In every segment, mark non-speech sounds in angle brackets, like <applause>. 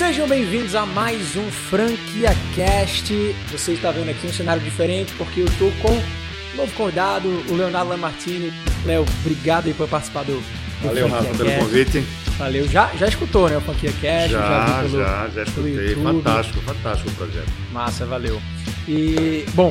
Sejam bem-vindos a mais um Franquia Cast. Você está vendo aqui um cenário diferente porque eu estou com um novo convidado, o Leonardo Lamartine. Léo, obrigado aí por participar do, do Valeu, Rafa, pelo convite. Valeu. Já, já escutou, né, o Franquia Cast? Já, já, pelo, já, já escutei. Fantástico, fantástico o projeto. Massa, valeu. E, bom,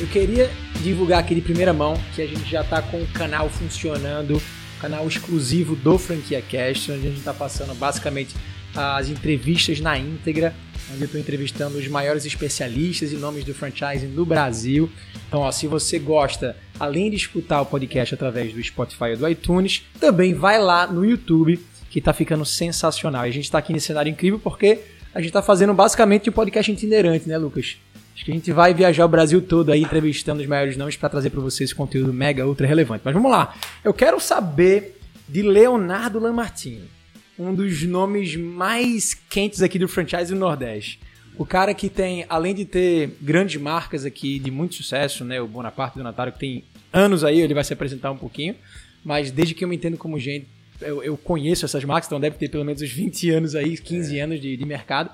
eu queria divulgar aqui de primeira mão que a gente já está com o canal funcionando, canal exclusivo do Franquia Cast, onde a gente está passando basicamente as entrevistas na íntegra, onde eu estou entrevistando os maiores especialistas e nomes do franchising no Brasil. Então, ó, se você gosta, além de escutar o podcast através do Spotify ou do iTunes, também vai lá no YouTube, que está ficando sensacional. E a gente está aqui nesse cenário incrível porque a gente está fazendo basicamente um podcast itinerante, né, Lucas? Acho que a gente vai viajar o Brasil todo aí entrevistando os maiores nomes para trazer para vocês esse conteúdo mega ultra relevante. Mas vamos lá. Eu quero saber de Leonardo Lamartine um dos nomes mais quentes aqui do franchise do Nordeste. O cara que tem, além de ter grandes marcas aqui de muito sucesso, né? O Bonaparte do Natário, que tem anos aí, ele vai se apresentar um pouquinho. Mas desde que eu me entendo como gente, eu, eu conheço essas marcas, então deve ter pelo menos uns 20 anos aí, 15 é. anos de, de mercado.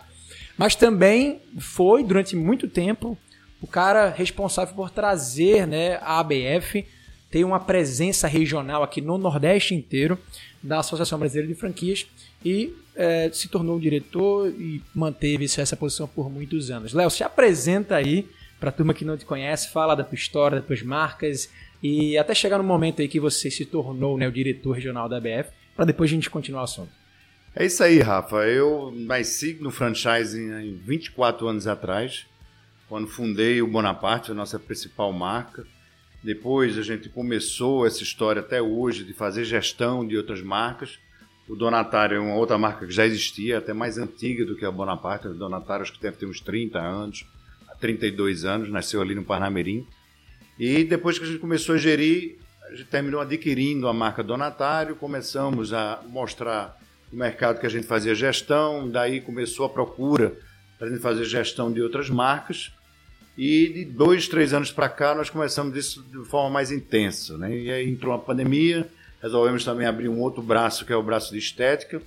Mas também foi, durante muito tempo, o cara responsável por trazer né, a ABF, ter uma presença regional aqui no Nordeste inteiro da Associação Brasileira de Franquias e é, se tornou diretor e manteve essa posição por muitos anos. Léo, se apresenta aí para a turma que não te conhece, fala da tua história, das tuas marcas e até chegar no momento aí que você se tornou né, o diretor regional da BF, para depois a gente continuar o assunto. É isso aí, Rafa. Eu nasci no franchising 24 anos atrás, quando fundei o Bonaparte, a nossa principal marca. Depois a gente começou essa história até hoje de fazer gestão de outras marcas. O Donatário é uma outra marca que já existia, até mais antiga do que a Bonaparte. O Donatário acho que deve ter uns 30 anos, 32 anos, nasceu ali no Parnamirim. E depois que a gente começou a gerir, a gente terminou adquirindo a marca Donatário, começamos a mostrar no mercado que a gente fazia gestão, daí começou a procura para a gente fazer gestão de outras marcas. E de dois, três anos para cá, nós começamos isso de forma mais intensa. Né? E aí entrou a pandemia, resolvemos também abrir um outro braço, que é o braço de estética.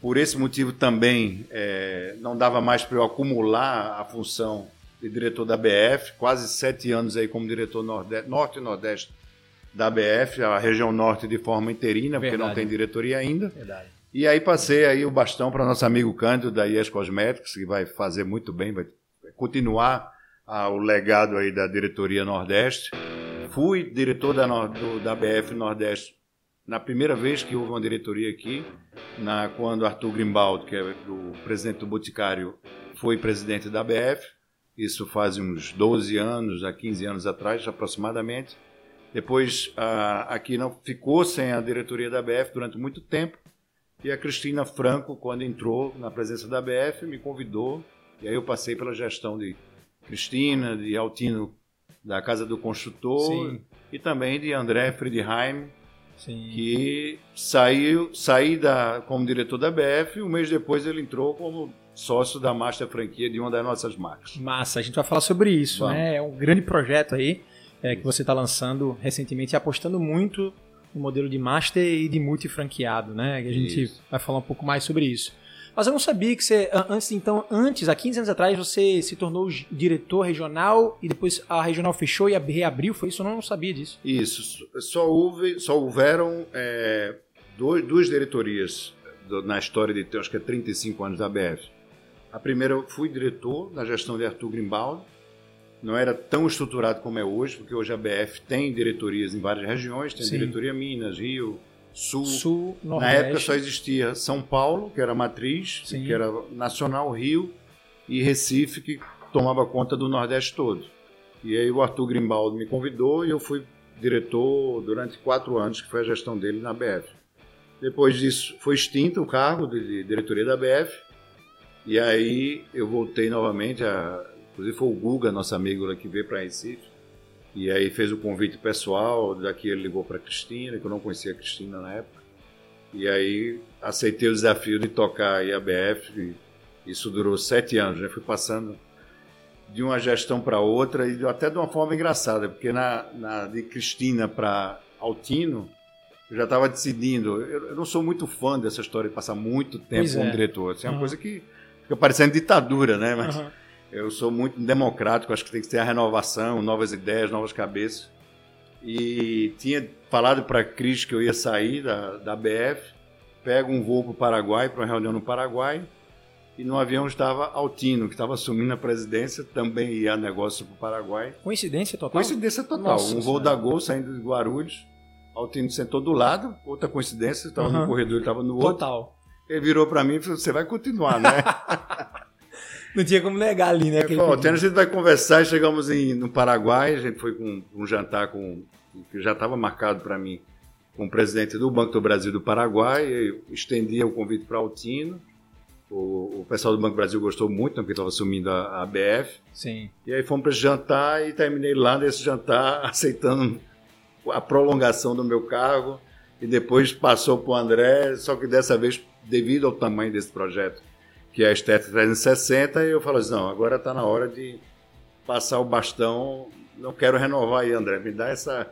Por esse motivo também é, não dava mais para eu acumular a função de diretor da BF, quase sete anos aí como diretor nordeste, norte e nordeste da BF, a região norte de forma interina, Verdade. porque não tem diretoria ainda. Verdade. E aí passei aí o bastão para nosso amigo Cândido da IES Cosméticos, que vai fazer muito bem, vai continuar o legado aí da diretoria Nordeste. Fui diretor da, do, da BF Nordeste na primeira vez que houve uma diretoria aqui, na, quando Arthur Grimbaldo, que é o presidente do Boticário, foi presidente da BF. Isso faz uns 12 anos, a 15 anos atrás, aproximadamente. Depois, aqui não ficou sem a diretoria da BF durante muito tempo. E a Cristina Franco, quando entrou na presença da BF, me convidou. E aí eu passei pela gestão de Cristina, de Altino da Casa do Construtor Sim. e também de André Friedheim, Sim. que saiu saí da, como diretor da BF e um mês depois ele entrou como sócio da Master Franquia de uma das nossas marcas. Massa, a gente vai falar sobre isso, Vamos. né? É um grande projeto aí é, que você está lançando recentemente e apostando muito no modelo de Master e de multi-franqueado, né? A gente isso. vai falar um pouco mais sobre isso. Mas eu não sabia que você, antes, então, antes, há 15 anos atrás, você se tornou diretor regional e depois a regional fechou e reabriu, foi isso? Eu não sabia disso. Isso. Só, houve, só houveram é, dois, duas diretorias na história de, acho que é 35 anos da BF. A primeira, eu fui diretor na gestão de Arthur Grimbaldi. Não era tão estruturado como é hoje, porque hoje a BF tem diretorias em várias regiões, tem Sim. diretoria Minas, Rio, Sul. Sul Na época só existia São Paulo, que era matriz, Sim. que era Nacional Rio, e Recife, que tomava conta do Nordeste todo. E aí o Arthur Grimbaldo me convidou e eu fui diretor durante quatro anos, que foi a gestão dele na BF. Depois disso, foi extinto o cargo de diretoria da BF, e aí eu voltei novamente, a, inclusive foi o Guga, nosso amigo lá que veio para Recife, e aí fez o convite pessoal, daqui ele ligou para Cristina, que eu não conhecia a Cristina na época. E aí aceitei o desafio de tocar a IABF. Isso durou sete anos, né? Fui passando de uma gestão para outra e até de uma forma engraçada, porque na, na de Cristina para Altino, eu já estava decidindo. Eu, eu, não sou muito fã dessa história de passar muito tempo pois como é. diretor. Assim, é uma uhum. coisa que fica parecendo ditadura, né? Mas uhum. Eu sou muito democrático, acho que tem que ter a renovação, novas ideias, novas cabeças. E tinha falado para a Cris que eu ia sair da, da BF, pego um voo para o Paraguai, para uma reunião no Paraguai, e no avião estava Altino, que estava assumindo a presidência, também ia negócio para o Paraguai. Coincidência total? Coincidência total. Nossa, um voo da Gol saindo de Guarulhos, Altino sentou do lado, outra coincidência, estava uhum. no corredor, ele estava no outro. Total. Ele virou para mim e falou: Você vai continuar, né? <laughs> Não tinha como negar ali, né? Bom, a gente vai conversar chegamos em, no Paraguai. A gente foi com um jantar com que já estava marcado para mim com o presidente do Banco do Brasil do Paraguai. Eu estendia o convite para Altino. O, o, pessoal do Banco do Brasil gostou muito, né, porque estava assumindo a, a BF. Sim. E aí fomos para esse jantar e terminei lá nesse jantar <laughs> aceitando a prolongação do meu cargo. E depois passou para o André, só que dessa vez, devido ao tamanho desse projeto, que é a Estética 360, eu falo assim, não, agora está na hora de passar o bastão, não quero renovar aí, André, me dá essa,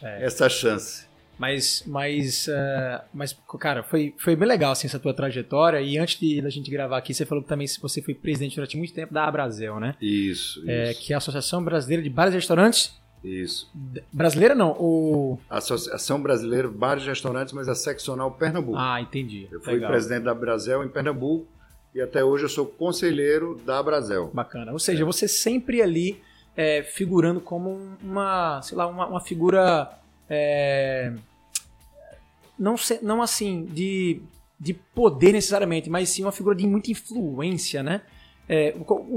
é. essa chance. Mas, mas, uh, mas, cara, foi, foi bem legal assim, essa tua trajetória. E antes de a gente gravar aqui, você falou que também você foi presidente durante muito tempo da Abrazel, né? Isso, é, isso. Que é a Associação Brasileira de Bares e Restaurantes. Isso. Brasileira não, o... Associação Brasileira de Bares e Restaurantes, mas a seccional Pernambuco. Ah, entendi. Eu fui legal. presidente da Abrazel em Pernambuco e até hoje eu sou conselheiro da Abrazel. Bacana. Ou seja, é. você sempre ali é, figurando como uma, sei lá, uma, uma figura é, não, não assim de, de poder necessariamente, mas sim uma figura de muita influência, né? É,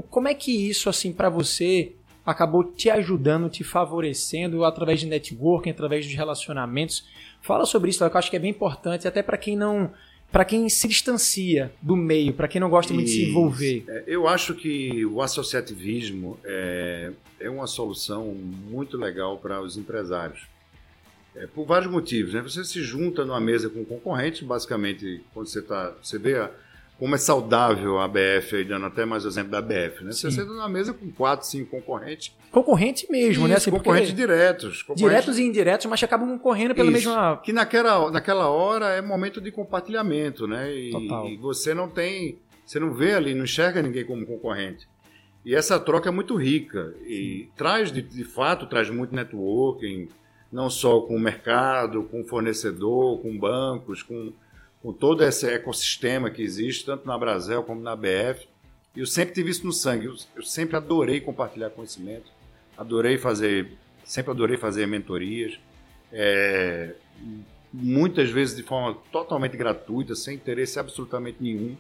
como é que isso assim para você acabou te ajudando, te favorecendo através de networking, através de relacionamentos? Fala sobre isso, eu acho que é bem importante, até para quem não para quem se distancia do meio, para quem não gosta muito de se envolver? É, eu acho que o associativismo é, é uma solução muito legal para os empresários. É, por vários motivos. Né? Você se junta numa mesa com concorrentes, basicamente, quando você, tá, você vê a, como é saudável a BF, aí dando até mais exemplo da BF, né? Você senta numa mesa com quatro, cinco concorrentes. Concorrente mesmo, né? Isso, né? Assim, concorrentes diretos. Concorrentes... Diretos e indiretos, mas acabam concorrendo pela Isso, mesma. Que naquela, naquela hora é momento de compartilhamento, né? E, Total. e você não tem. Você não vê ali, não enxerga ninguém como concorrente. E essa troca é muito rica. E traz, de, de fato, traz muito networking, não só com o mercado, com o fornecedor, com bancos, com com todo esse ecossistema que existe, tanto na Brasel como na BF. E eu sempre tive isso no sangue. Eu, eu, sempre adorei compartilhar conhecimento, adorei fazer, sempre adorei fazer mentorias, é, muitas vezes de forma totalmente gratuita, sem interesse absolutamente nenhum.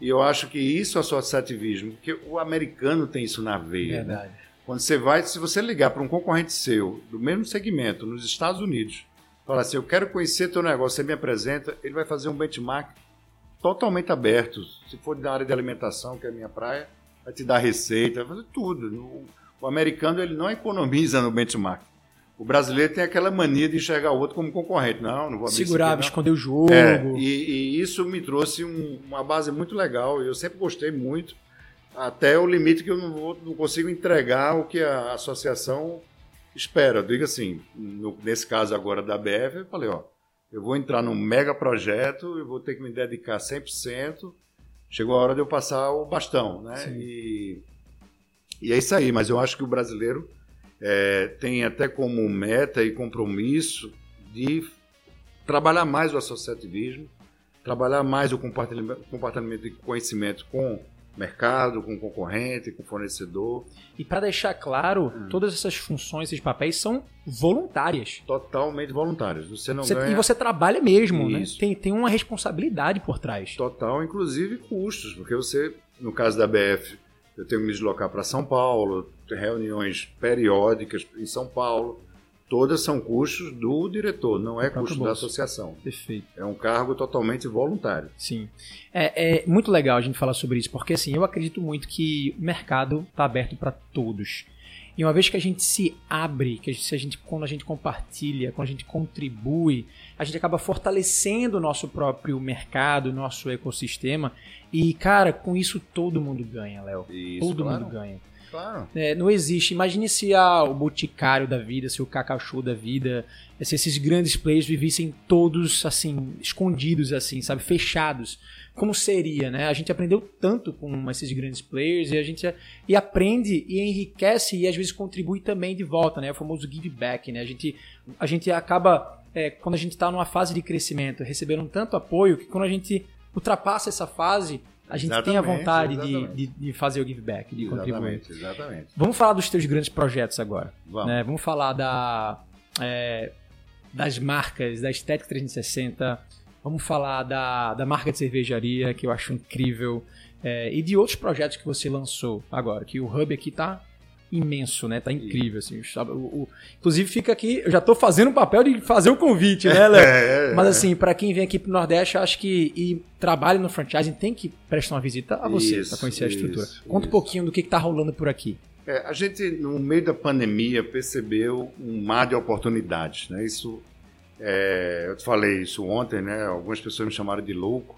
E eu acho que isso é associativismo, porque o americano tem isso na veia. Né? Verdade. Né? Quando você vai, se você ligar para um concorrente seu, do mesmo segmento, nos Estados Unidos, Fala assim, eu quero conhecer teu negócio, você me apresenta, ele vai fazer um benchmark totalmente aberto. Se for da área de alimentação, que é a minha praia, vai te dar receita, vai fazer tudo. O americano ele não economiza no benchmark. O brasileiro tem aquela mania de enxergar o outro como concorrente. Não, não vou abrir Segurava, esconder o jogo. É, e, e, isso me trouxe um, uma base muito legal. Eu sempre gostei muito, até o limite que eu não, vou, não consigo entregar o que a associação espera, eu digo assim, no, nesse caso agora da BF, eu falei, ó, eu vou entrar num mega projeto, eu vou ter que me dedicar 100%, chegou a hora de eu passar o bastão, né? E, e, é isso aí, mas eu acho que o brasileiro é, tem até como meta e compromisso de trabalhar mais o associativismo, trabalhar mais o compartilhamento, compartilhamento de conhecimento com mercado, com concorrente, com fornecedor. E para deixar claro, hum. todas essas funções, esses papéis são voluntárias. Totalmente voluntárias. Você não você, ganha... E você trabalha mesmo, né? Isso. né? Tem, tem uma responsabilidade por trás. Total, inclusive custos, porque você, no caso da BF, eu tenho que me deslocar para São Paulo, reuniões periódicas em São Paulo todas são custos do diretor, não é custo bolso. da associação. Perfeito. É um cargo totalmente voluntário. Sim. É, é, muito legal a gente falar sobre isso, porque assim, eu acredito muito que o mercado está aberto para todos. E uma vez que a gente se abre, que a gente, a gente, quando a gente compartilha, quando a gente contribui, a gente acaba fortalecendo o nosso próprio mercado, o nosso ecossistema. E, cara, com isso todo mundo ganha, Léo. Todo claro. mundo ganha. Claro. É, não existe. Imagine se o Boticário da vida, se o Cacau da vida, se esses grandes players vivessem todos assim, escondidos, assim, sabe, fechados. Como seria, né? A gente aprendeu tanto com esses grandes players e a gente e aprende e enriquece e às vezes contribui também de volta, né? O famoso give back, né? A gente, a gente acaba, é, quando a gente está numa fase de crescimento, recebendo tanto apoio que quando a gente ultrapassa essa fase, a gente exatamente, tem a vontade de, de, de, fazer o give back, de exatamente, contribuir. Exatamente. Vamos falar dos teus grandes projetos agora. Vamos. Né? Vamos falar da, é, das marcas, da Estética 360. Vamos falar da, da marca de cervejaria, que eu acho incrível. É, e de outros projetos que você lançou agora, que o Hub aqui tá imenso, né? Tá incrível, assim. O, o, inclusive fica aqui, eu já tô fazendo o papel de fazer o convite, né, <laughs> Léo? É, é, Mas assim, para quem vem aqui pro Nordeste, eu acho que e trabalha no franchising tem que prestar uma visita a você para conhecer a estrutura. Isso, Conta isso. um pouquinho do que, que tá rolando por aqui. É, a gente, no meio da pandemia, percebeu um mar de oportunidades, né? Isso, é, eu te falei isso ontem, né? Algumas pessoas me chamaram de louco,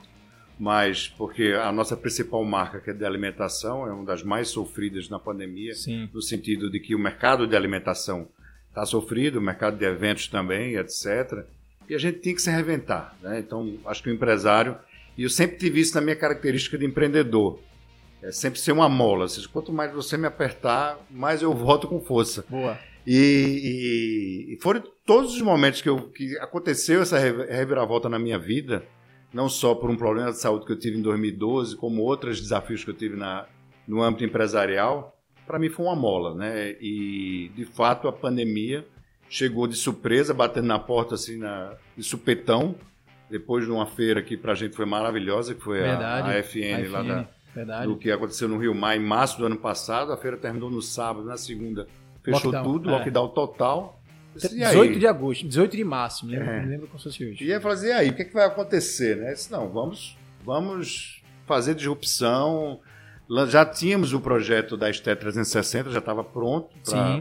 mas porque a nossa principal marca, que é de alimentação, é uma das mais sofridas na pandemia, Sim. no sentido de que o mercado de alimentação está sofrido, o mercado de eventos também, etc. E a gente tem que se reinventar. Né? Então, acho que o empresário, e eu sempre tive isso na minha característica de empreendedor, é sempre ser uma mola. Ou seja, quanto mais você me apertar, mais eu <laughs> volto com força. Boa. E, e, e foram todos os momentos que, eu, que aconteceu essa reviravolta na minha vida, não só por um problema de saúde que eu tive em 2012, como outros desafios que eu tive na, no âmbito empresarial, para mim foi uma mola, né? E de fato a pandemia chegou de surpresa, batendo na porta assim na, de supetão, depois de uma feira que para a gente foi maravilhosa, que foi Verdade, a, a, FN, a lá da, Verdade. do que aconteceu no Rio Mar em março do ano passado. A feira terminou no sábado, na segunda fechou lockdown, tudo, é. lockdown total. 18 de agosto, 18 de março, me lembro, é. me lembro como se fosse hoje. E assim, e aí, o que, é que vai acontecer? Né? Disse, não, vamos, vamos fazer disrupção. Já tínhamos o projeto da STE 360, já estava pronto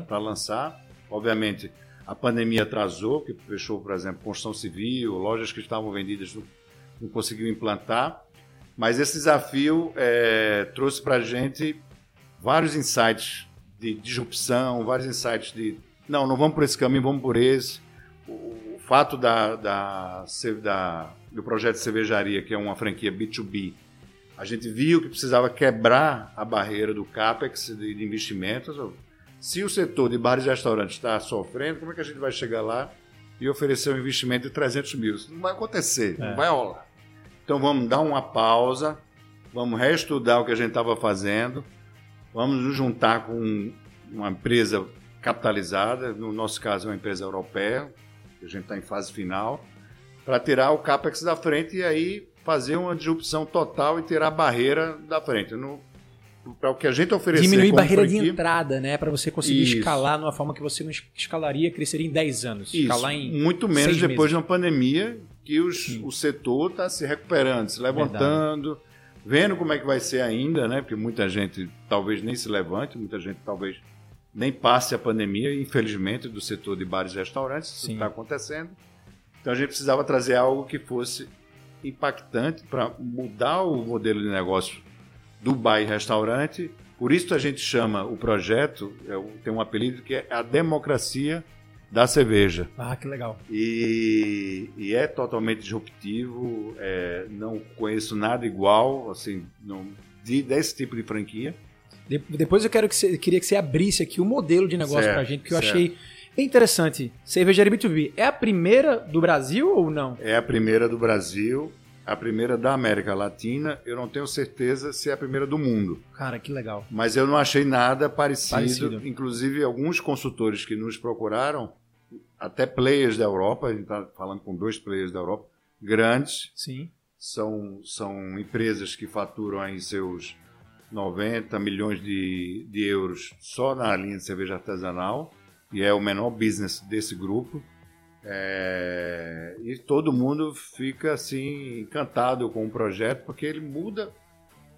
para lançar. Obviamente, a pandemia atrasou, que fechou, por exemplo, construção civil, lojas que estavam vendidas não, não conseguiu implantar. Mas esse desafio é, trouxe para a gente vários insights de disrupção, vários insights de não, não vamos por esse caminho, vamos por esse. O fato da, da, da, do projeto de cervejaria, que é uma franquia B2B, a gente viu que precisava quebrar a barreira do CAPEX de, investimentos. Se o setor de bares e restaurantes está sofrendo, como é que a gente vai chegar lá e oferecer um investimento de 300 mil? Isso não vai acontecer, é. não vai rolar. Então vamos dar uma pausa, vamos reestudar o que a gente estava fazendo, vamos nos juntar com uma empresa capitalizada, no nosso caso é uma empresa europeia, a gente está em fase final, para tirar o CAPEX da frente e aí fazer uma disrupção total e tirar a barreira da frente. Para o que a gente oferecer Diminuir barreira de entrada, né? Para você conseguir Isso. escalar de uma forma que você não escalaria, cresceria em 10 anos. Isso. Escalar em Muito menos depois de uma pandemia que os, o setor está se recuperando, se levantando, Verdade. vendo como é que vai ser ainda, né? Porque muita gente talvez nem se levante, muita gente talvez nem passe a pandemia, infelizmente, do setor de bares e restaurantes, isso está acontecendo. Então a gente precisava trazer algo que fosse impactante para mudar o modelo de negócio do bar e restaurante. Por isso a gente chama o projeto, é tem um apelido que é a democracia da cerveja. Ah, que legal. E, e é totalmente disruptivo, é, não conheço nada igual, assim, não, de, desse tipo de franquia. De, depois eu quero que você, queria que você abrisse aqui o modelo de negócio certo, pra gente, que eu certo. achei bem interessante. Cervejaria B2B é a primeira do Brasil ou não? É a primeira do Brasil, a primeira da América Latina. Eu não tenho certeza se é a primeira do mundo. Cara, que legal. Mas eu não achei nada parecido. parecido. Inclusive, alguns consultores que nos procuraram, até players da Europa, a gente está falando com dois players da Europa, grandes. Sim. São, são empresas que faturam aí seus 90 milhões de, de euros só na linha de cerveja artesanal, e é o menor business desse grupo. É, e todo mundo fica assim encantado com o projeto porque ele muda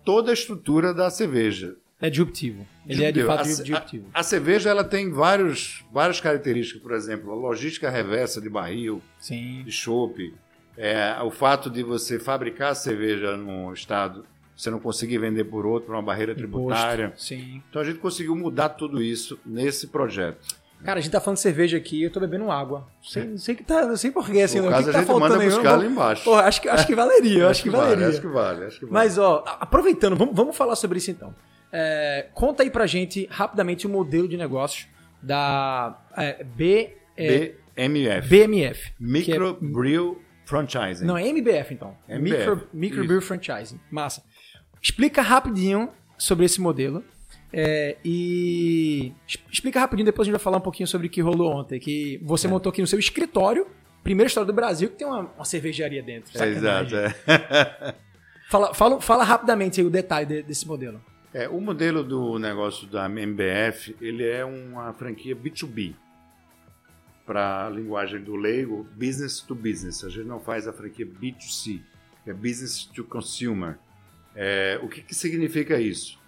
toda a estrutura da cerveja. É disruptivo. Ele é de fato disruptivo. A, a, cerveja ela tem vários, várias características, por exemplo, a logística reversa de barril, Sim. de chope, é, o fato de você fabricar a cerveja num estado você não conseguir vender por outro, por uma barreira tributária. Imposto, Sim. Então a gente conseguiu mudar tudo isso nesse projeto. Cara, a gente tá falando de cerveja aqui, eu tô bebendo água. Sei, não sei que tá, não sei porquê, assim, No não. O caso, que, que a tá gente manda faltando aí? buscar lá embaixo. Porra, acho que, acho que valeria, eu <laughs> acho que vale, valeria. acho que vale, acho que vale. Mas, ó, aproveitando, vamos, vamos falar sobre isso então. É, conta aí pra gente, rapidamente, o modelo de negócios da é, B, é, BMF. BMF. Micro que é- Franchising. Não, é MBF então. MBF, Micro, Micro isso. Brew Franchising. Massa. Explica rapidinho sobre esse modelo. é, e explica rapidinho, depois a gente vai falar um pouquinho sobre o que rolou ontem. Que É. você montou aqui no seu escritório, primeira história do Brasil, que tem uma, uma cervejaria dentro. É, exato. É. <laughs> Fala, fala, fala rapidamente aí o detalhe de- desse modelo. É, o modelo do negócio da MBF, ele é uma franquia B2B. Para a linguagem do leigo, business to business. A gente não faz a franquia B2C, que é business to consumer. É, o que, que significa isso?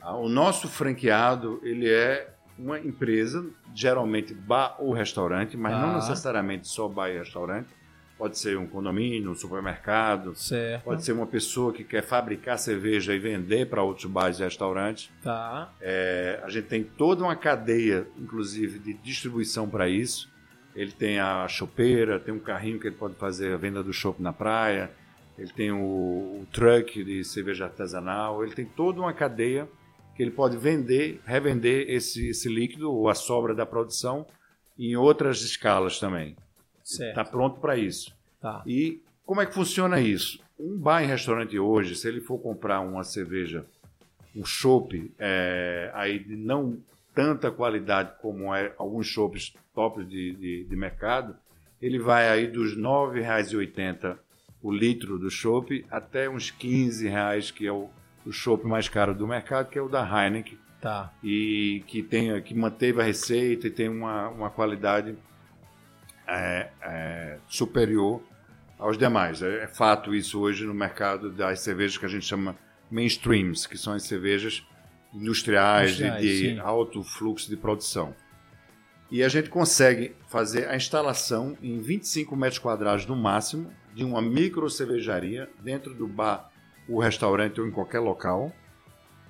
Ah, O nosso franqueado, ele é uma empresa, geralmente bar ou restaurante, mas Tá. não necessariamente só bar e restaurante. Pode ser um condomínio, um supermercado, Certo. Pode ser uma pessoa que quer fabricar cerveja e vender para outros bares e restaurantes. Tá. É, a gente tem toda uma cadeia, inclusive, de distribuição para isso. Ele tem a chopeira, tem um carrinho que ele pode fazer a venda do chopp na praia, ele tem o, o truck de cerveja artesanal, ele tem toda uma cadeia que ele pode vender, revender esse, esse líquido ou a sobra da produção em outras escalas também. Está pronto para isso. Tá. E como é que funciona isso? Um bar e restaurante hoje, se ele for comprar uma cerveja, um chopp, é, aí de não tanta qualidade como é alguns chopps tops de, de, de mercado, ele vai aí dos R$ 9,80 o litro do chopp até uns 15 reais, que é o, o chopp mais caro do mercado, que é o da Heineken, Tá. e que, tem, que manteve a receita e tem uma, uma qualidade é, é, superior aos demais. É, é fato isso hoje no mercado das cervejas que a gente chama mainstreams, que são as cervejas industriais, de- Industriais, de, sim. alto fluxo de produção. E a gente consegue fazer a instalação em 25 metros quadrados no máximo de uma micro cervejaria dentro do bar, o restaurante ou em qualquer local,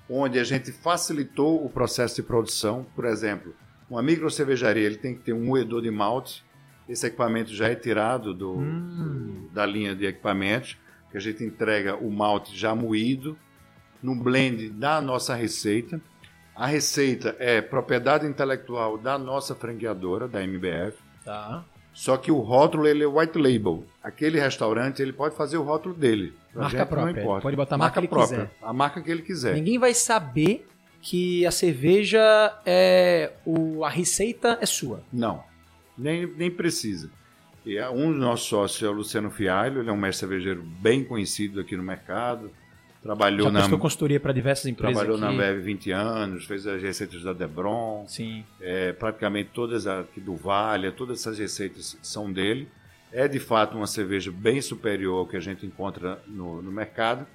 onde a gente facilitou o processo de produção. Por exemplo, uma micro cervejaria ele tem que ter um moedor de malte. Esse equipamento já é tirado do, Hum. do- da linha de equipamentos, que a gente entrega o malte já moído no blend da nossa receita. A receita é propriedade intelectual da nossa franqueadora, da MBF. Tá. Só que o rótulo ele é white label. Aquele restaurante ele pode fazer o rótulo dele. Pra Marca própria, Não importa. pode botar a marca que ele própria. quiser. A marca que ele quiser. Ninguém vai saber que a cerveja é. O, a receita é sua. Não, nem, nem precisa. E é- um dos nossos sócios é o Luciano Fialho, ele é um mestre cervejeiro bem conhecido aqui no mercado. Trabalhou Já na, prestou consultoria para diversas empresas. trabalhou aqui. na Bev 20 anos, fez as receitas da Debron, Sim. é, praticamente todas aqui do Vale, todas essas receitas são dele. É de fato uma cerveja bem superior ao que a gente encontra no, no mercado.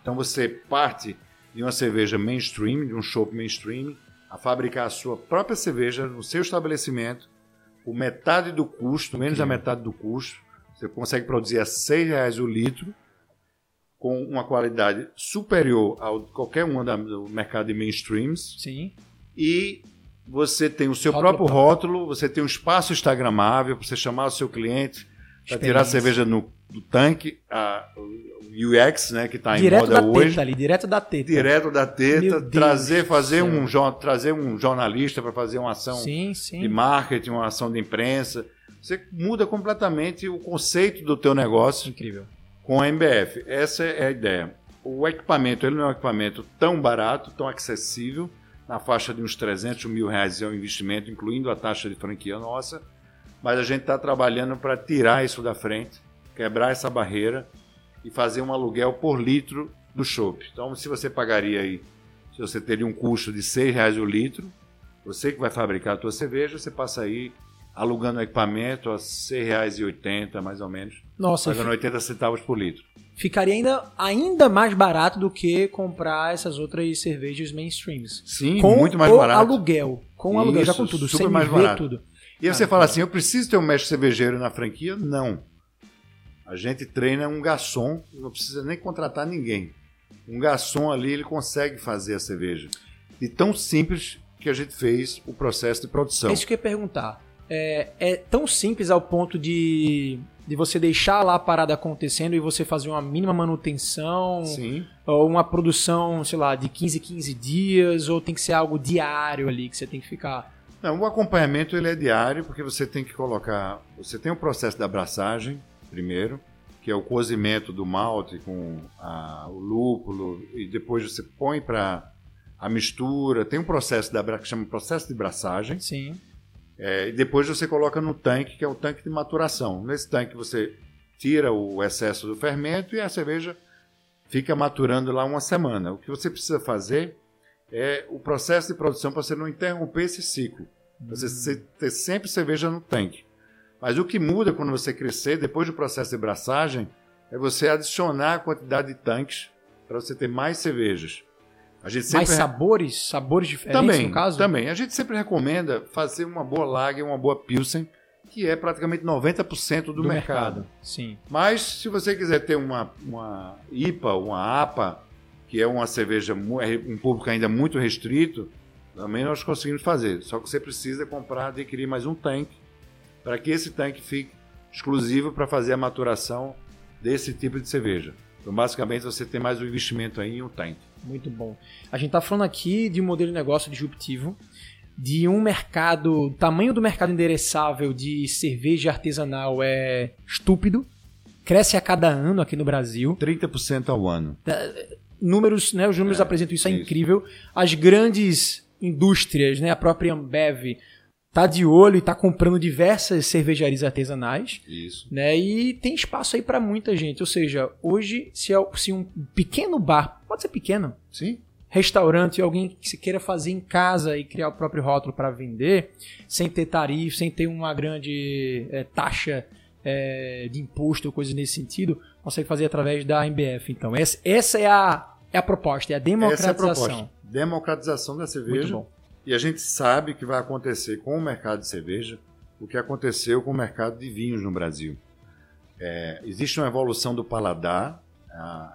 Então você parte de uma cerveja mainstream, de um chopp mainstream, a fabricar a sua própria cerveja no seu estabelecimento, por metade do custo, menos da metade do custo. Você consegue produzir a 6 reais o litro, com uma qualidade superior a qualquer uma da- do mercado de mainstreams Sim. e você tem o seu Rótulo próprio rótulo, você tem um espaço instagramável para você chamar o seu cliente para tirar a cerveja no, do tanque, a, o UX, né, que está em direto moda da hoje, teta ali, direto da teta. direto da teta, trazer, fazer um, trazer um jornalista para fazer uma ação Sim, de sim. marketing, uma ação de imprensa. Você muda completamente o conceito do teu negócio Incrível. Com a MBF. Essa é a ideia. O equipamento, ele não é um equipamento tão barato, tão acessível, na faixa de uns 300 mil reais é o investimento, incluindo a taxa de franquia nossa, mas a gente está trabalhando para tirar isso da frente, quebrar essa barreira e fazer um aluguel por litro do chopp. Então, se você pagaria aí, se você teria um custo de 6 reais o litro, você que vai fabricar a tua cerveja, você passa aí alugando equipamento a R$ 6,80 mais ou menos, Nossa, pagando 80 centavos por litro. ficaria ainda, ainda mais barato do que comprar essas outras cervejas mainstreams. Sim, com muito mais o barato. aluguel. Com o aluguel, já Isso, com tudo. super CMV, mais barato. tudo. E aí você Ah, fala tá. assim, eu preciso ter um mestre cervejeiro na franquia? Não. A gente treina um garçom, não precisa nem contratar ninguém. Um garçom ali, ele consegue fazer a cerveja. E tão simples que a gente fez o processo de produção. É isso que eu ia perguntar. É, é tão simples ao ponto de, de você deixar lá a parada acontecendo e você fazer uma mínima manutenção? Sim. Ou uma produção, sei lá, de 15 15 dias? Ou tem que ser algo diário ali que você tem que ficar... Não, o acompanhamento ele é diário porque você tem que colocar... Você tem o processo da abraçagem, primeiro, que é o cozimento do malte com a, o lúpulo, e depois você põe para a mistura. Tem um processo da, que chama processo de braçagem. Sim. É, e depois você coloca no tanque, que é o tanque de maturação. Nesse tanque você tira o excesso do fermento e a cerveja fica maturando lá uma semana. O que você precisa fazer é o processo de produção para você não interromper esse ciclo. Você uhum. ter sempre cerveja no tanque. Mas o que muda quando você crescer, depois do processo de braçagem, é você adicionar a quantidade de tanques para você ter mais cervejas. A gente sempre... Mais sabores? Sabores diferentes, também, no caso? Também. A gente sempre recomenda fazer uma boa lager, uma boa pilsen, que é praticamente 90% do, do mercado. mercado. Sim. Mas se você quiser ter uma, uma IPA, uma APA, que é uma cerveja, é um público ainda muito restrito, também nós conseguimos fazer. Só que você precisa comprar, adquirir mais um tanque para que esse tanque fique exclusivo para fazer a maturação desse tipo de cerveja. Então, basicamente, você tem mais um investimento aí em um tanque. Muito bom. A gente está falando aqui de um modelo de negócio disruptivo, de um mercado, o tamanho do mercado endereçável de cerveja artesanal é estúpido, cresce a cada ano aqui no Brasil. 30% ao ano. É, números, né, os números é, apresentam isso, é isso. incrível. As grandes indústrias, né, a própria Ambev, tá de olho e tá comprando diversas cervejarias artesanais. Isso. Né? E tem espaço aí para muita gente. Ou seja, hoje, se, é, se um pequeno bar, pode ser pequeno. Sim. Restaurante, alguém que se queira fazer em casa e criar o próprio rótulo para vender, sem ter tarifa, sem ter uma grande é, taxa é, de imposto ou coisa nesse sentido, consegue fazer através da MBF. Então, essa, essa é, a, é a proposta, é a democratização. Essa é a proposta. Democratização da cerveja. Muito bom e a gente sabe que vai acontecer com o mercado de cerveja o que aconteceu com o mercado de vinhos no Brasil. É, existe uma evolução do paladar,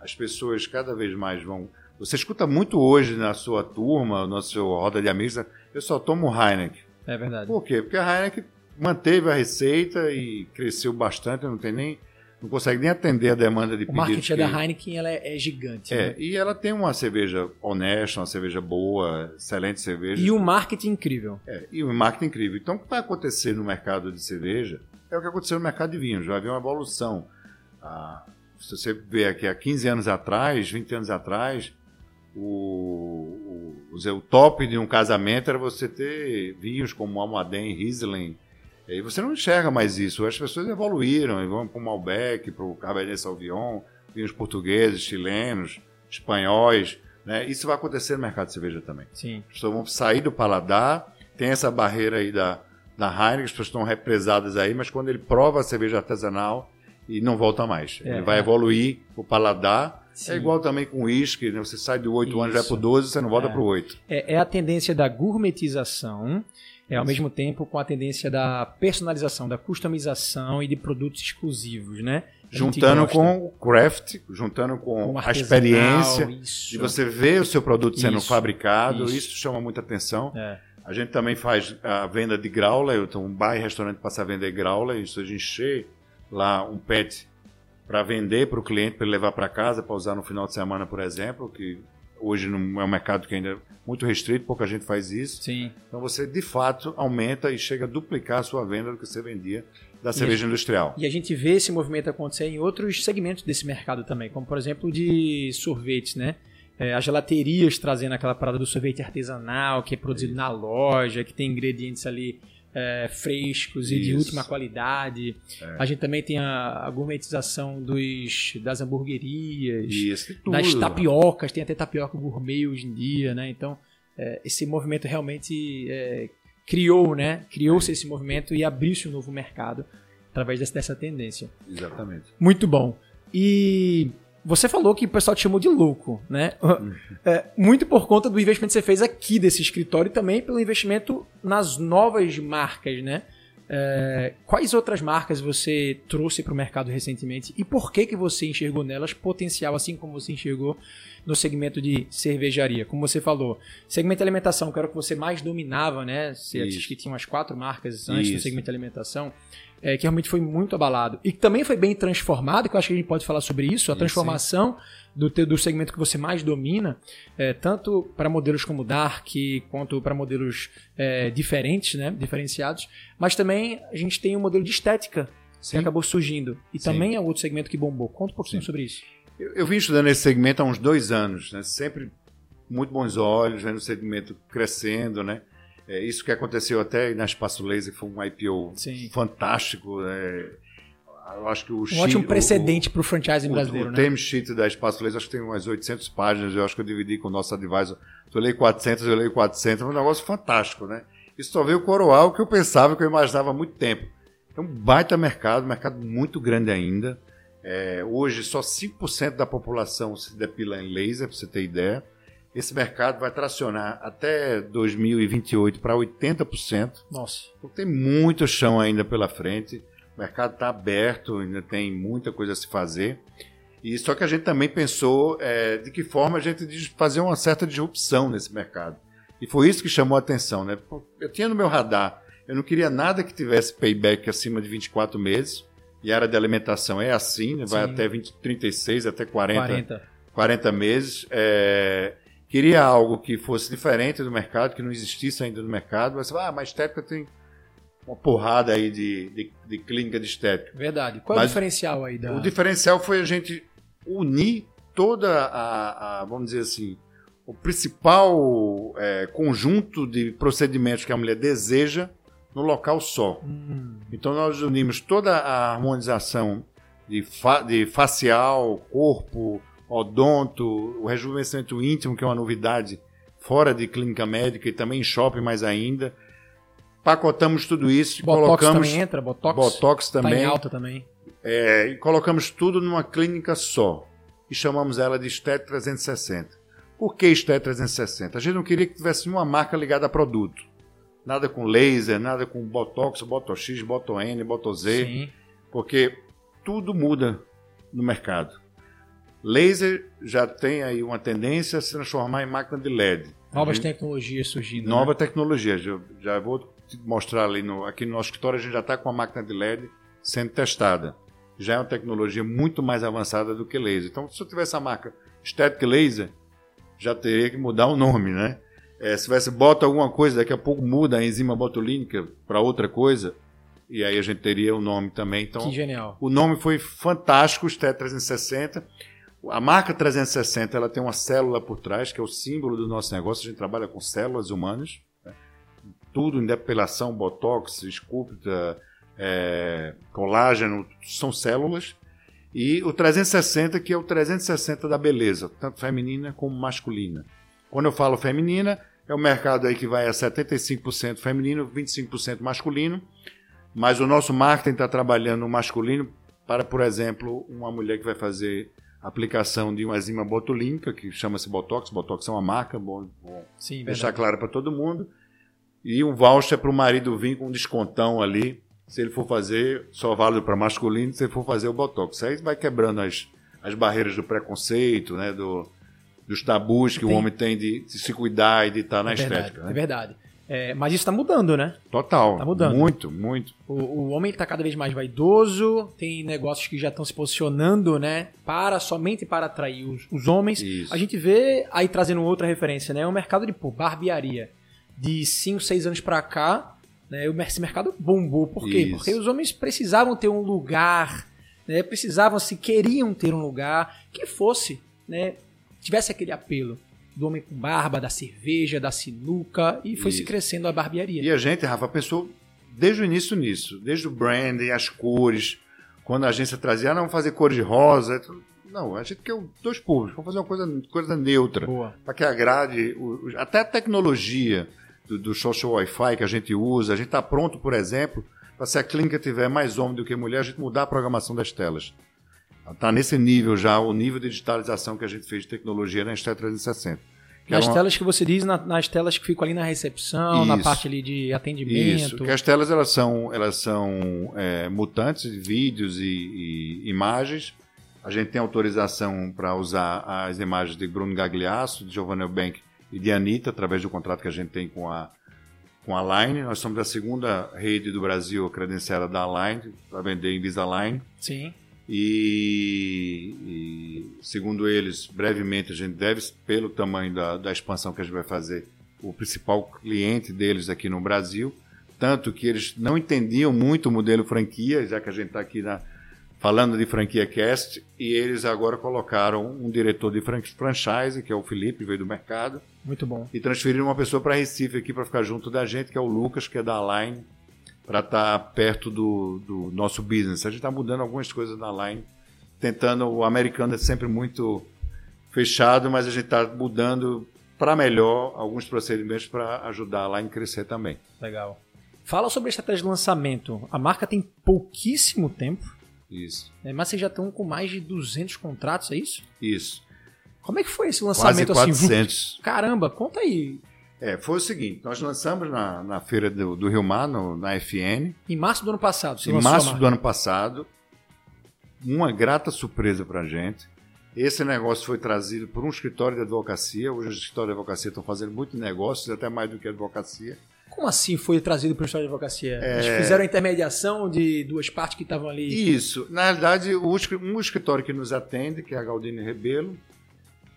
as pessoas cada vez mais vão. Você escuta muito hoje na sua turma, na sua roda de amigos, eu só tomo Heineken. É verdade. Por quê? Porque a Heineken manteve a receita e cresceu bastante, não tem nem não consegue nem atender a demanda de o pedidos. O marketing que... da Heineken ela é, é gigante. É, né? e ela tem uma cerveja honesta, uma cerveja boa, excelente cerveja. E o um marketing incrível. É, e o um marketing incrível. Então, o que vai acontecer no mercado de cerveja é o que aconteceu no mercado de vinhos. Vai haver uma evolução. Ah, se você vê aqui há 15 anos atrás, 20 anos atrás, o, o, o, top de um casamento era você ter vinhos como Almaden, Riesling, e aí você não enxerga mais isso. As pessoas evoluíram e vão para o Malbec, para o Cabernet Sauvignon, vinhos portugueses, chilenos, espanhóis. Né? Isso vai acontecer no mercado de cerveja também. Sim. As pessoas vão sair do paladar, tem essa barreira aí da, da Heineken, as pessoas estão represadas aí, mas quando ele prova a cerveja artesanal, e não volta mais. É, ele vai é. evoluir o paladar. É Sim. É igual também com uísque, né? você sai do 8 anos, vai para o 12, você não volta é. para o 8. É, é a tendência da gourmetização é, ao mesmo tempo com a tendência da personalização, da customização e de produtos exclusivos, né? Juntando com o craft, juntando com, com a experiência isso. de você ver o seu produto sendo isso, fabricado, isso. isso. chama muita atenção. É. A gente também faz a venda de graula, eu tenho um bar e restaurante para vender graula, isso a gente encher lá um pet para vender para o cliente, para ele levar para casa, para usar no final de semana, por exemplo, que Hoje não é um mercado que ainda é muito restrito, pouca gente faz isso. Sim. Então você de fato aumenta e chega a duplicar a sua venda do que você vendia da cerveja e industrial. E a gente vê esse movimento acontecer em outros segmentos desse mercado também, como por exemplo de sorvetes, né? É, as gelaterias trazendo aquela parada do sorvete artesanal, que é produzido na loja, que tem ingredientes ali é, frescos e de última qualidade. É. A gente também tem a, a gourmetização dos, das hamburguerias, Isso, das tapiocas, tem até tapioca gourmet hoje em dia, né? Então, é, esse movimento realmente é, criou, né? Criou-se esse movimento e abriu-se um novo mercado através dessa, dessa tendência. Exatamente. Muito bom. E você falou que o pessoal te chamou de louco, né? É, muito por conta do investimento que você fez aqui desse escritório e também pelo investimento nas novas marcas, né? É, quais outras marcas você trouxe para o mercado recentemente e por que que você enxergou nelas potencial, assim como você enxergou no segmento de cervejaria? Como você falou, segmento de alimentação, que era o que você mais dominava, né? Você acho que tinha umas quatro marcas antes Isso. do segmento de alimentação. É, que realmente foi muito abalado. E que também foi bem transformado, que eu acho que a gente pode falar sobre isso, a transformação do, do segmento que você mais domina, é, tanto para modelos como Dark, quanto para modelos é, diferentes, né, diferenciados, mas também a gente tem um modelo de estética Sim. que acabou surgindo. E Sim. também é outro segmento que bombou. Conta um pouquinho Sim. sobre isso. Eu, eu, vim estudando esse segmento há uns dois anos, né? sempre muito bons olhos, vendo o segmento crescendo, né? É, isso que aconteceu até na Espaço Laser, foi um IPO Sim. fantástico. É, eu acho que o um sheet, ótimo precedente para o franchising brasileiro. O, o né? term sheet da Espaço Laser acho que tem umas 800 páginas. Eu acho que eu dividi com o nosso advisor. Eu leio 400, eu leio 400. É um negócio fantástico, né? Isso só veio coroar o que eu pensava, que eu imaginava há muito tempo. É um baita mercado, um mercado muito grande ainda. É, hoje, só 5% da população se depila em laser, para você ter ideia. Esse mercado vai tracionar até 2028 para 80%. Nossa. Então, tem muito chão ainda pela frente. O mercado está aberto, ainda tem muita coisa a se fazer. E só que a gente também pensou é, de que forma a gente fazer uma certa disrupção nesse mercado. E foi isso que chamou a atenção. Né? Eu tinha no meu radar eu não queria nada que tivesse payback acima de 24 meses. E a área de alimentação é assim, né? vai Sim. até 20, 36, até 40, 40. 40 meses. É... Queria algo que fosse diferente do mercado, que não existisse ainda no mercado. Mas, ah, mas estética tem uma porrada aí de, de, de clínica de estética. Verdade. Qual é o diferencial aí da. O diferencial foi a gente unir toda a, a vamos dizer assim, o principal é, conjunto de procedimentos que a mulher deseja no local só. Hum. Então nós unimos toda a harmonização de, fa de facial, corpo, odonto, o rejuvenescimento íntimo, que é uma novidade fora de clínica médica e também em shopping mais ainda. Pacotamos tudo isso Botox colocamos também entra, Botox, Botox também. Tá em alta também. É, e colocamos tudo numa clínica só. E chamamos ela de Estet 360. Por que Estet 360? A gente não queria que tivesse uma marca ligada a produto nada com laser, nada com botox, botox, boto N, boto Z, Sim. porque tudo muda no mercado. Laser já tem aí uma tendência a se transformar em máquina de LED. Novas gente, tecnologias surgindo. Nova né? tecnologia. Já, já vou te mostrar ali no, aqui no nosso escritório, a gente já está com a máquina de LED sendo testada. Já é uma tecnologia muito mais avançada do que laser. Então, se eu tivesse a marca Static Laser, já teria que mudar o nome, né? É, se você bota alguma coisa, daqui a pouco muda a enzima botulínica para outra coisa, e aí a gente teria o nome também. Então, que genial. O nome foi fantástico, STET 360. A marca 360 ela tem uma célula por trás, que é o símbolo do nosso negócio. A gente trabalha com células humanas. Né? Tudo em depilação, botox, esculpta, é, colágeno, são células. E o 360, que é o 360 da beleza, tanto feminina como masculina. Quando eu falo feminina, é o mercado aí que vai a 75% feminino, 25% masculino. Mas o nosso marketing está trabalhando no masculino para, por exemplo, uma mulher que vai fazer aplicação de uma enzima botulínica, que chama-se Botox. Botox é uma marca, bom, bom Sim, deixar claro para todo mundo. E um voucher para o marido vir com um descontão ali, se ele for fazer, só válido para masculino, se ele for fazer o Botox. Aí vai quebrando as, as barreiras do preconceito, né, do, dos tabus que tem. o homem tem de, de, se cuidar e de estar na é estética. Verdade, né? É verdade. É, mas isso está mudando, né? Total. Tá mudando. Muito, muito. O, o homem está cada vez mais vaidoso, tem negócios que já estão se posicionando, né? Para, somente para atrair os, os homens. Isso. A gente vê, aí trazendo outra referência, né? O mercado de pô, barbearia. De 5, 6 anos para cá, né? Esse mercado bombou. Por quê? Isso. Porque os homens precisavam ter um lugar, né? Precisavam, se queriam ter um lugar que fosse, né? tivesse aquele apelo do homem com barba, da cerveja, da sinuca, e foi Isso. se crescendo a barbearia. E a gente, Rafa, pensou desde o início nisso, desde o branding, as cores, quando a agência trazia, ah, não, vamos fazer cores de rosa. Não, a gente quer dois públicos, vamos fazer uma coisa, coisa neutra, para que agrade, o, até a tecnologia do, do social Wi-Fi que a gente usa, a gente está pronto, por exemplo, para se a clínica tiver mais homem do que mulher, a gente mudar a programação das telas. Está nesse nível já, o nível de digitalização que a gente fez de tecnologia na Esté 360. Nas uma... telas que você diz, na, nas telas que ficam ali na recepção, Isso. na parte ali de atendimento. Isso, que as telas elas são, elas são é, mutantes de vídeos e, e, imagens. A gente tem autorização para usar as imagens de Bruno Gagliasso, de Giovanni Bank e de Anitta, através do contrato que a gente tem com a, com a Line. Nós somos a segunda rede do Brasil credenciada da Line, para vender em Visa Line. Sim. E, e, segundo eles, brevemente a gente deve, pelo tamanho da, da expansão que a gente vai fazer, o principal cliente deles aqui no Brasil. Tanto que eles não entendiam muito o modelo franquia, já que a gente está aqui na, falando de franquia cast, e eles agora colocaram um diretor de franchise, que é o Felipe, veio do mercado. Muito bom. E transferiram uma pessoa para Recife aqui para ficar junto da gente, que é o Lucas, que é da Line, para estar tá perto do, do nosso business. A gente está mudando algumas coisas na Line, tentando. O americano é sempre muito fechado, mas a gente está mudando para melhor alguns procedimentos para ajudar a Line a crescer também. Legal. Fala sobre a estratégia de lançamento. A marca tem pouquíssimo tempo isso. É, mas vocês já estão com mais de 200 contratos, é isso? Isso. Como é que foi esse lançamento Quase 400. assim? Caramba, conta aí. É, foi o seguinte, nós lançamos na, na feira do, do Rio Mar, no, na FN. Em março do ano passado. Em março do ano passado. Uma grata surpresa para a gente. Esse negócio foi trazido por um escritório de advocacia. Hoje os escritórios de advocacia estão fazendo muitos negócios, até mais do que advocacia. Como assim foi trazido para o Estado de Advocacia? É... Eles fizeram a intermediação de duas partes que estavam ali? Isso. Na realidade, um escritório que nos atende, que é a Galdine Rebelo,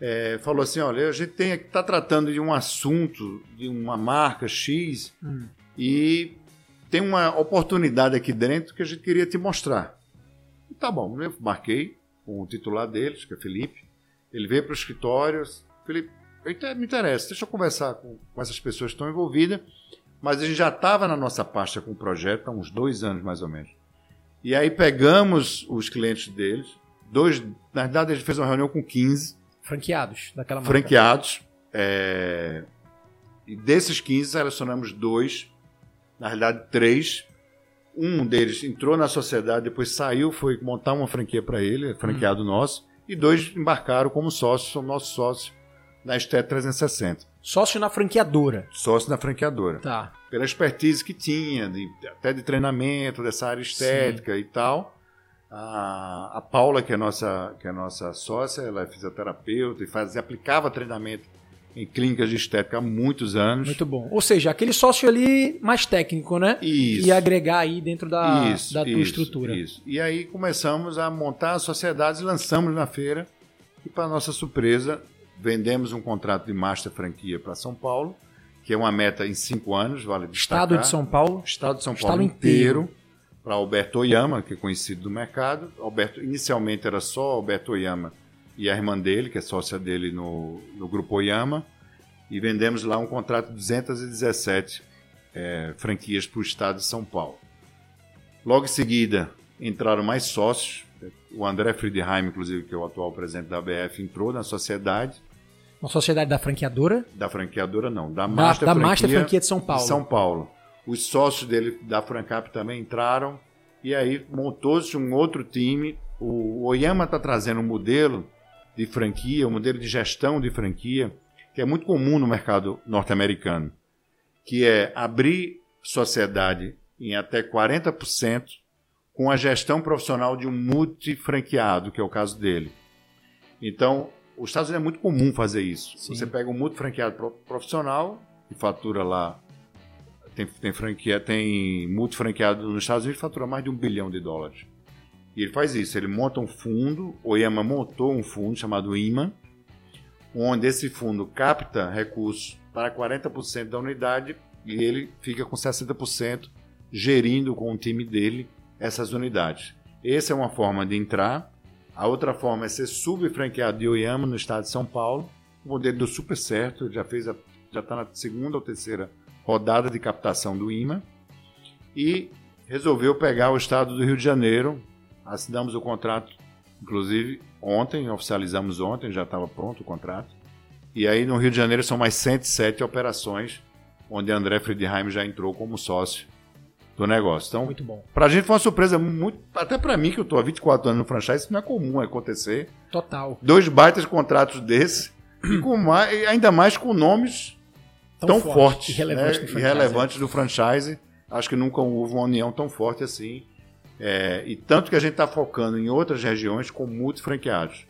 é, falou assim, olha, a gente está tratando de um assunto, de uma marca X, hum. e tem uma oportunidade aqui dentro que a gente queria te mostrar. Tá bom, eu marquei com o titular deles, que é Felipe. Ele veio para o escritório, Felipe, me interessa, deixa eu conversar com, com essas pessoas que estão envolvidas mas a gente já estava na nossa pasta com o projeto há uns dois anos mais ou menos. E aí pegamos os clientes deles, dois, na verdade a gente fez uma reunião com 15 franqueados daquela marca. Franqueados. É, e desses 15 selecionamos dois, na realidade três. Um deles entrou na sociedade, depois saiu, foi montar uma franquia para ele, franqueado hum. nosso, e dois embarcaram como sócios, são nossos sócios na Estet 360. Sócio na franqueadora. Sócio na franqueadora. Tá. Pela expertise que tinha, de, até de treinamento dessa área estética Sim. e tal. A, a Paula, que é, nossa, que é nossa sócia, ela é fisioterapeuta e faz, aplicava treinamento em clínicas de estética há muitos anos. Muito bom. Ou seja, aquele sócio ali mais técnico, né? Isso. E agregar aí dentro da, isso, da tua isso, estrutura. Isso. E aí começamos a montar as sociedades, lançamos na feira e, para nossa surpresa, vendemos um contrato de master franquia para São Paulo, que é uma meta em cinco anos, vale destacar. Estado de São Paulo? Estado de São Paulo inteiro, inteiro para Alberto Oyama, que é conhecido do mercado. Alberto, inicialmente era só Alberto Oyama e a irmã dele, que é sócia dele no, no Grupo Oyama, e vendemos lá um contrato de 217 é, franquias para o estado de São Paulo. Logo em seguida, entraram mais sócios. O André Friedheim, inclusive, que é o atual presidente da ABF, entrou na sociedade uma sociedade da franqueadora? Da franqueadora não, da Master, da, da franquia, Master Franquia de São Paulo. De São Paulo. Os sócios dele da Francap também entraram e aí montou-se um outro time. O Oyama está trazendo um modelo de franquia, um modelo de gestão de franquia que é muito comum no mercado norte-americano, que é abrir sociedade em até 40% com a gestão profissional de um multifranqueado, que é o caso dele. Então, os Estados Unidos é muito comum fazer isso. Sim. Você pega um multi franqueado profissional e fatura lá. Tem, tem franquia, tem multi franqueado nos Estados Unidos fatura mais de um bilhão de dólares. E ele faz isso, ele monta um fundo, o Yama montou um fundo chamado IMA, onde esse fundo capta recursos para 40% da unidade e ele fica com 60% gerindo com o time dele essas unidades. Essa é uma forma de entrar a outra forma é ser subfranqueado de Oyama no estado de São Paulo. O modelo deu super certo, já fez a, já está na segunda ou terceira rodada de captação do IMA e resolveu pegar o estado do Rio de Janeiro. Assinamos o contrato, inclusive ontem, oficializamos ontem, já estava pronto o contrato. E aí no Rio de Janeiro são mais 107 operações, onde André Friedheim já entrou como sócio do negócio. Então, muito bom. Pra gente foi uma surpresa muito, até para mim que eu tô há 24 anos no franchise, isso não é comum acontecer. Total. Dois baitas contratos desses e com mais, ainda mais com nomes tão, tão forte, e relevantes, né? do, franchise. relevantes do franchise. Acho que nunca houve uma união tão forte assim É, e tanto que a gente está focando em outras regiões com multifranqueados.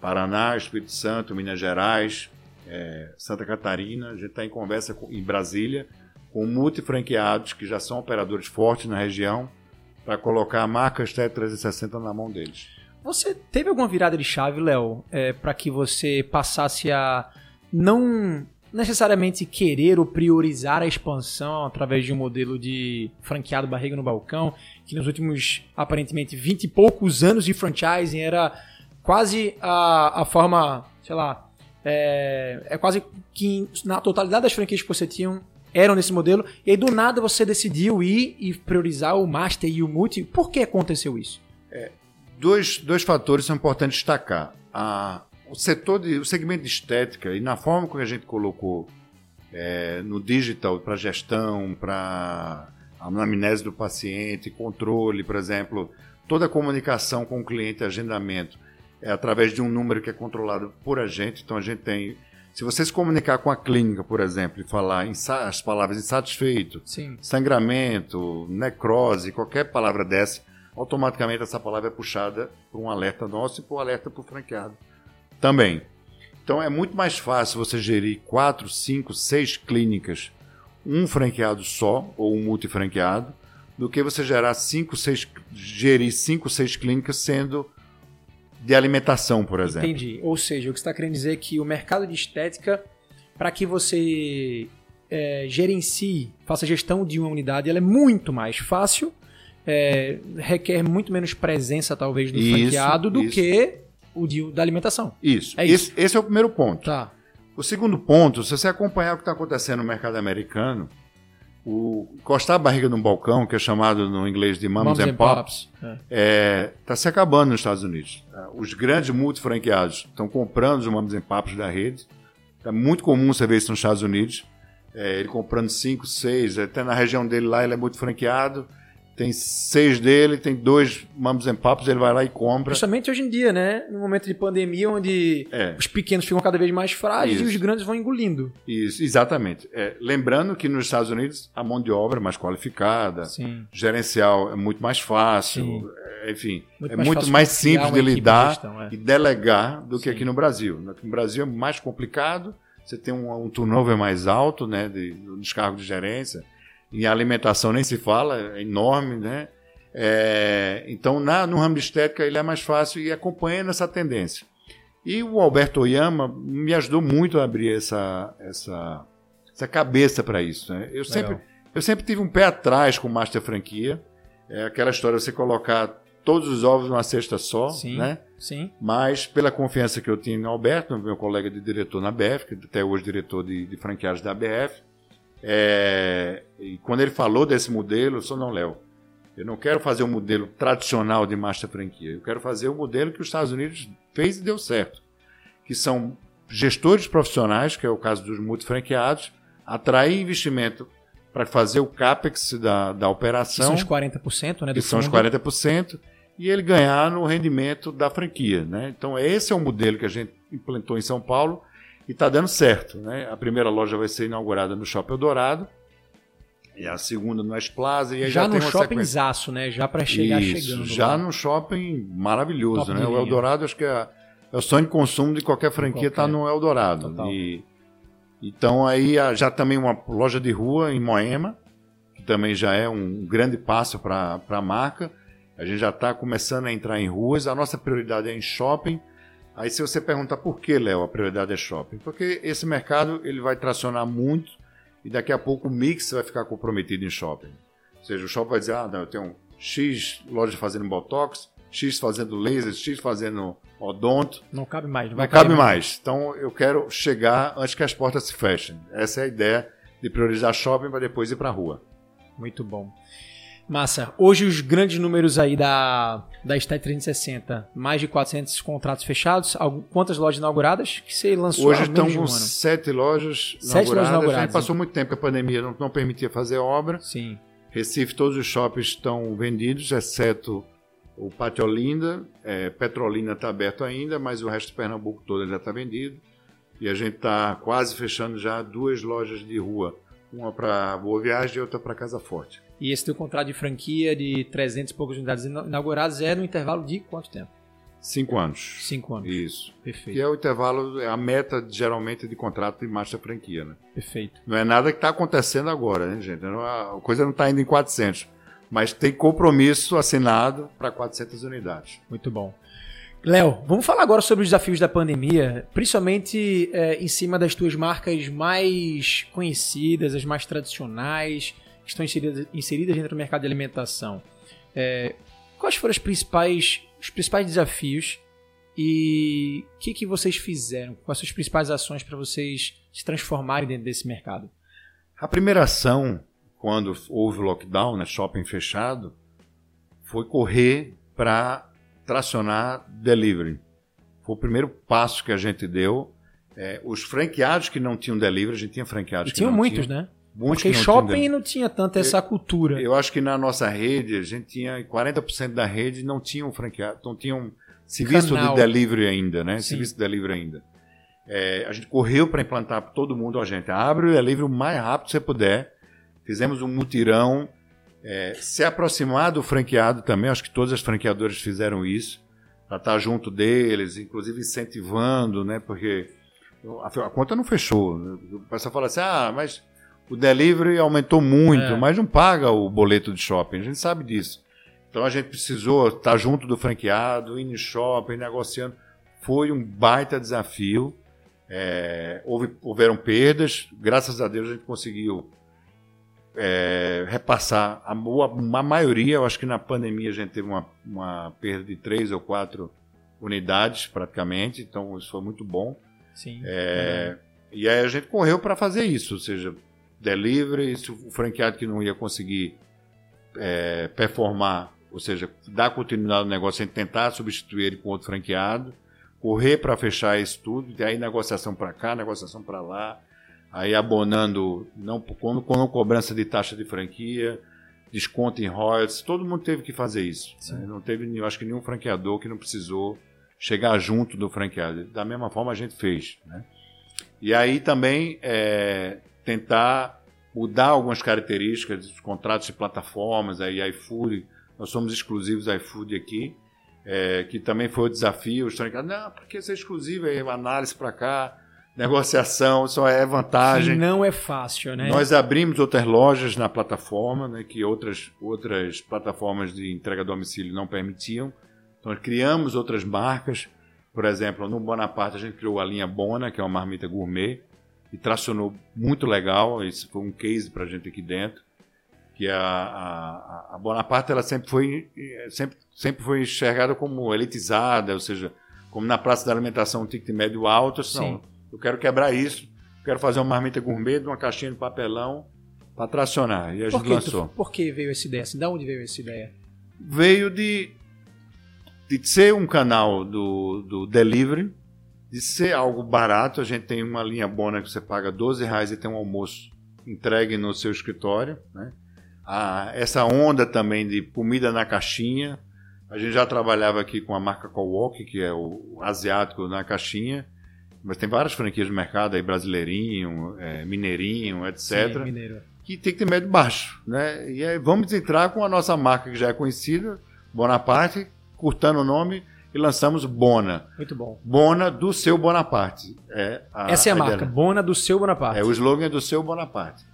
Paraná, Espírito Santo, Minas Gerais, é, Santa Catarina. A gente está em conversa com, em Brasília com multifranqueados que já são operadores fortes na região para colocar a marca Estet 360 na mão deles. Você teve alguma virada de chave, Léo, é, para que você passasse a não necessariamente querer ou priorizar a expansão através de um modelo de franqueado barriga no balcão, que nos últimos aparentemente 20 e poucos anos de franchising era quase a, a forma, sei lá, é, é quase que na totalidade das franquias que você tinha eram nesse modelo, e aí do nada você decidiu ir e priorizar o Master e o Multi. Por que aconteceu isso? É, dois, dois fatores são importantes destacar. A, o setor de, o segmento de estética e na forma como a gente colocou é, no digital para gestão, para a anamnese do paciente, controle, por exemplo, toda a comunicação com o cliente, agendamento, é através de um número que é controlado por a gente. Então a gente tem se você se comunicar com a clínica, por exemplo, e falar as palavras insatisfeito, Sim. sangramento, necrose, qualquer palavra dessa, automaticamente essa palavra é puxada para um alerta nosso e para um alerta para o franqueado também. Então é muito mais fácil você gerir quatro, cinco, seis clínicas, um franqueado só ou um multifranqueado, do que você gerar cinco, seis, gerir cinco, seis clínicas sendo de alimentação, por exemplo. Entendi. Ou seja, o que você está querendo dizer é que o mercado de estética, para que você é, gerencie, faça gestão de uma unidade, ela é muito mais fácil, é, requer muito menos presença, talvez, do isso, franqueado do isso. que o de, da alimentação. Isso. É isso. Esse, esse, é o primeiro ponto. Tá. O segundo ponto, se você acompanhar o que está acontecendo no mercado americano, o encostar a barriga num balcão, que é chamado no inglês de mums, and, pops, está é. é, se acabando nos Estados Unidos. É, os grandes multifranqueados estão comprando os mums and pops da rede. É muito comum você ver isso nos Estados Unidos. É, ele comprando cinco, seis, até na região dele lá ele é muito franqueado tem seis dele, tem dois Mamos and Papos, ele vai lá e compra. Justamente hoje em dia, né? No momento de pandemia, onde é. os pequenos ficam cada vez mais frágeis Isso. e os grandes vão engolindo. Isso, exatamente. É, lembrando que nos Estados Unidos a mão de obra é mais qualificada, Sim. gerencial é muito mais fácil, é, enfim, muito é mais muito mais simples de lidar de gestão, é. e delegar do que Sim. aqui no Brasil. No Brasil é mais complicado, você tem um, um turnover mais alto, né, de, dos cargos de gerência e a alimentação nem se fala, é enorme, né? É, então, na, no ramo de estética, ele é mais fácil e acompanhando essa tendência. E o Alberto Oyama me ajudou muito a abrir essa, essa, essa cabeça para isso. Né? Eu, sempre, eu sempre tive um pé atrás com Master Franquia. É aquela história de você colocar todos os ovos numa cesta só, sim, né? Sim. Mas pela confiança que eu tinha no Alberto, meu colega de diretor na BF, que até hoje é diretor de, de franqueados da BF, é, e quando ele falou desse modelo, eu sou não, Léo, eu não quero fazer um modelo tradicional de master franquia. Eu quero fazer o um modelo que os Estados Unidos fez e deu certo. Que são gestores profissionais, que é o caso dos multifranqueados, atrair investimento para fazer o CAPEX da, da operação. Que são os 40%, né? Do que são os 40%, e ele ganhar no rendimento da franquia. Né? Então, esse é o modelo que a gente implantou em São Paulo e está dando certo. Né? A primeira loja vai ser inaugurada no Shopping Eldorado, e a segunda no West Plaza. E já, já no shopping zaço, né? Já para chegar Isso, chegando. Já lá. no shopping maravilhoso, Top né? O Eldorado acho que é, é, o sonho de consumo de qualquer franquia está no Eldorado. E, então aí já também uma loja de rua em Moema, que também já é um grande passo para a marca. A gente já está começando a entrar em ruas. A nossa prioridade é em shopping Aí se você perguntar por que, Léo, a prioridade é shopping? Porque esse mercado ele vai tracionar muito e daqui a pouco o mix vai ficar comprometido em shopping. Ou seja, o shopping vai dizer, ah, não, eu tenho X lojas fazendo Botox, X fazendo laser, X fazendo odonto. Não cabe mais. Não, não cabe mais. mais. Então eu quero chegar antes que as portas se fechem. Essa é a ideia de priorizar shopping para depois ir para a rua. Muito bom. Massa. Hoje os grandes números aí da, da Stat 360, mais de 400 contratos fechados. Quantas lojas inauguradas que você lançou? Hoje estão com um sete lojas sete inauguradas. Lojas inauguradas. passou muito tempo que a pandemia não, não permitia fazer obra. Sim. Recife, todos os shoppings estão vendidos, exceto o Pátio Olinda. É, Petrolina está aberto ainda, mas o resto de Pernambuco todo já está vendido. E a gente está quase fechando já duas lojas de rua uma para Boa Viagem e outra para Casa Forte. E esse teu contrato de franquia de 300 e poucas unidades inauguradas é no intervalo de quanto tempo? Cinco anos. Cinco anos. Isso. Perfeito. Que é o intervalo, é a meta geralmente de contrato de marcha franquia, né? Perfeito. Não é nada que está acontecendo agora, né, gente? A coisa não está indo em 400, mas tem compromisso assinado para 400 unidades. Muito bom. Léo, vamos falar agora sobre os desafios da pandemia, principalmente é, em cima das tuas marcas mais conhecidas, as mais tradicionais, que estão inseridas, inseridas dentro do mercado de alimentação. É, quais foram os principais, os principais desafios e o que, que vocês fizeram? Quais são as principais ações para vocês se transformarem dentro desse mercado? A primeira ação, quando houve o lockdown, né, shopping fechado, foi correr para tracionar delivery. Foi o primeiro passo que a gente deu. É, os franqueados que não tinham delivery, a gente tinha franqueados e que tinham não muitos, tinham, né? Muitos Porque shopping tinham não tinha tanta essa cultura. Eu acho que na nossa rede, a gente tinha 40% da rede não tinham franqueado, não tinham serviço Canal. de delivery ainda, né? Sim. Serviço de delivery ainda. É, a gente correu para implantar para todo mundo, ó, gente, abre o delivery o mais rápido que você puder. Fizemos um mutirão. É, se aproximar do franqueado também, acho que todas as franqueadoras fizeram isso, para estar junto deles, inclusive incentivando, né? Porque a, a conta não fechou. O pessoal fala assim, ah, mas o delivery aumentou muito, É. mas não paga o boleto de shopping, a gente sabe disso. Então a gente precisou estar junto do franqueado, ir no shopping, negociando. Foi um baita desafio. É, houve, houveram perdas, graças a Deus a gente conseguiu é, repassar a, a maioria. Eu acho que na pandemia a gente teve uma, uma perda de três ou quatro unidades praticamente, então isso foi muito bom. Sim. É, e aí a gente correu para fazer isso, ou seja, delivery, se o franqueado que não ia conseguir é, performar, ou seja, dar continuidade ao negócio, a gente tentar substituir ele com outro franqueado, correr para fechar isso tudo, e aí negociação para cá, negociação para lá, aí abonando, não com, com cobrança de taxa de franquia, desconto em royalties, todo mundo teve que fazer isso. Né? Não teve, eu acho que nenhum franqueador que não precisou chegar junto do franqueado. Da mesma forma a gente fez. Né? E aí também é, tentar mudar algumas características dos contratos de plataformas, aí iFood, nós somos exclusivos iFood aqui, é, que também foi o desafio, os franqueados, não, por que ser exclusivo? Aí análise para cá, negociação, só é vantagem. Não é fácil, né? Nós abrimos outras lojas na plataforma, né, que outras, outras plataformas de entrega a domicílio não permitiam. Então, criamos outras marcas. Por exemplo, no Bonaparte, a gente criou a linha Bona, que é uma marmita gourmet, e tracionou muito legal. Isso foi um case para a gente aqui dentro. Que a, a, a Bonaparte ela sempre, foi, sempre, sempre foi enxergada como elitizada, ou seja, como na praça da alimentação um ticket médio alto. Eu disse, Sim. Não, eu quero quebrar isso. Quero fazer uma marmita gourmet de uma caixinha de papelão para tracionar. E a Por gente que, lançou. tu- por que veio essa ideia? Assim, da onde veio essa ideia? Veio de, de ser um canal do, do delivery, de ser algo barato. A gente tem uma linha bona que você paga 12 reais e tem um almoço entregue no seu escritório. Né? Ah, essa onda também de comida na caixinha. A gente já trabalhava aqui com a marca Kowalk, que é o asiático na caixinha. Mas tem várias franquias no mercado aí, Brasileirinho, eh, Mineirinho, etc Sim, mineiro. que tem que ter médio baixo, né? E aí vamos entrar com a nossa marca que já é conhecida, Bonaparte, curtando o nome e lançamos Bona. Muito bom. Bona do seu Bonaparte. É Essa é a marca, ideia. Bona do seu Bonaparte. É o slogan do seu Bonaparte.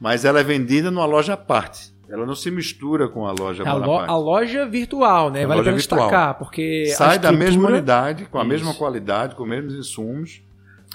Mas ela é vendida numa loja à parte. Ela não se mistura com a loja a, lo- Bonaparte. a loja virtual, né? A vale a pena virtual. destacar, porque a Sai da mesma unidade, com a Isso. mesma qualidade, com os mesmos insumos.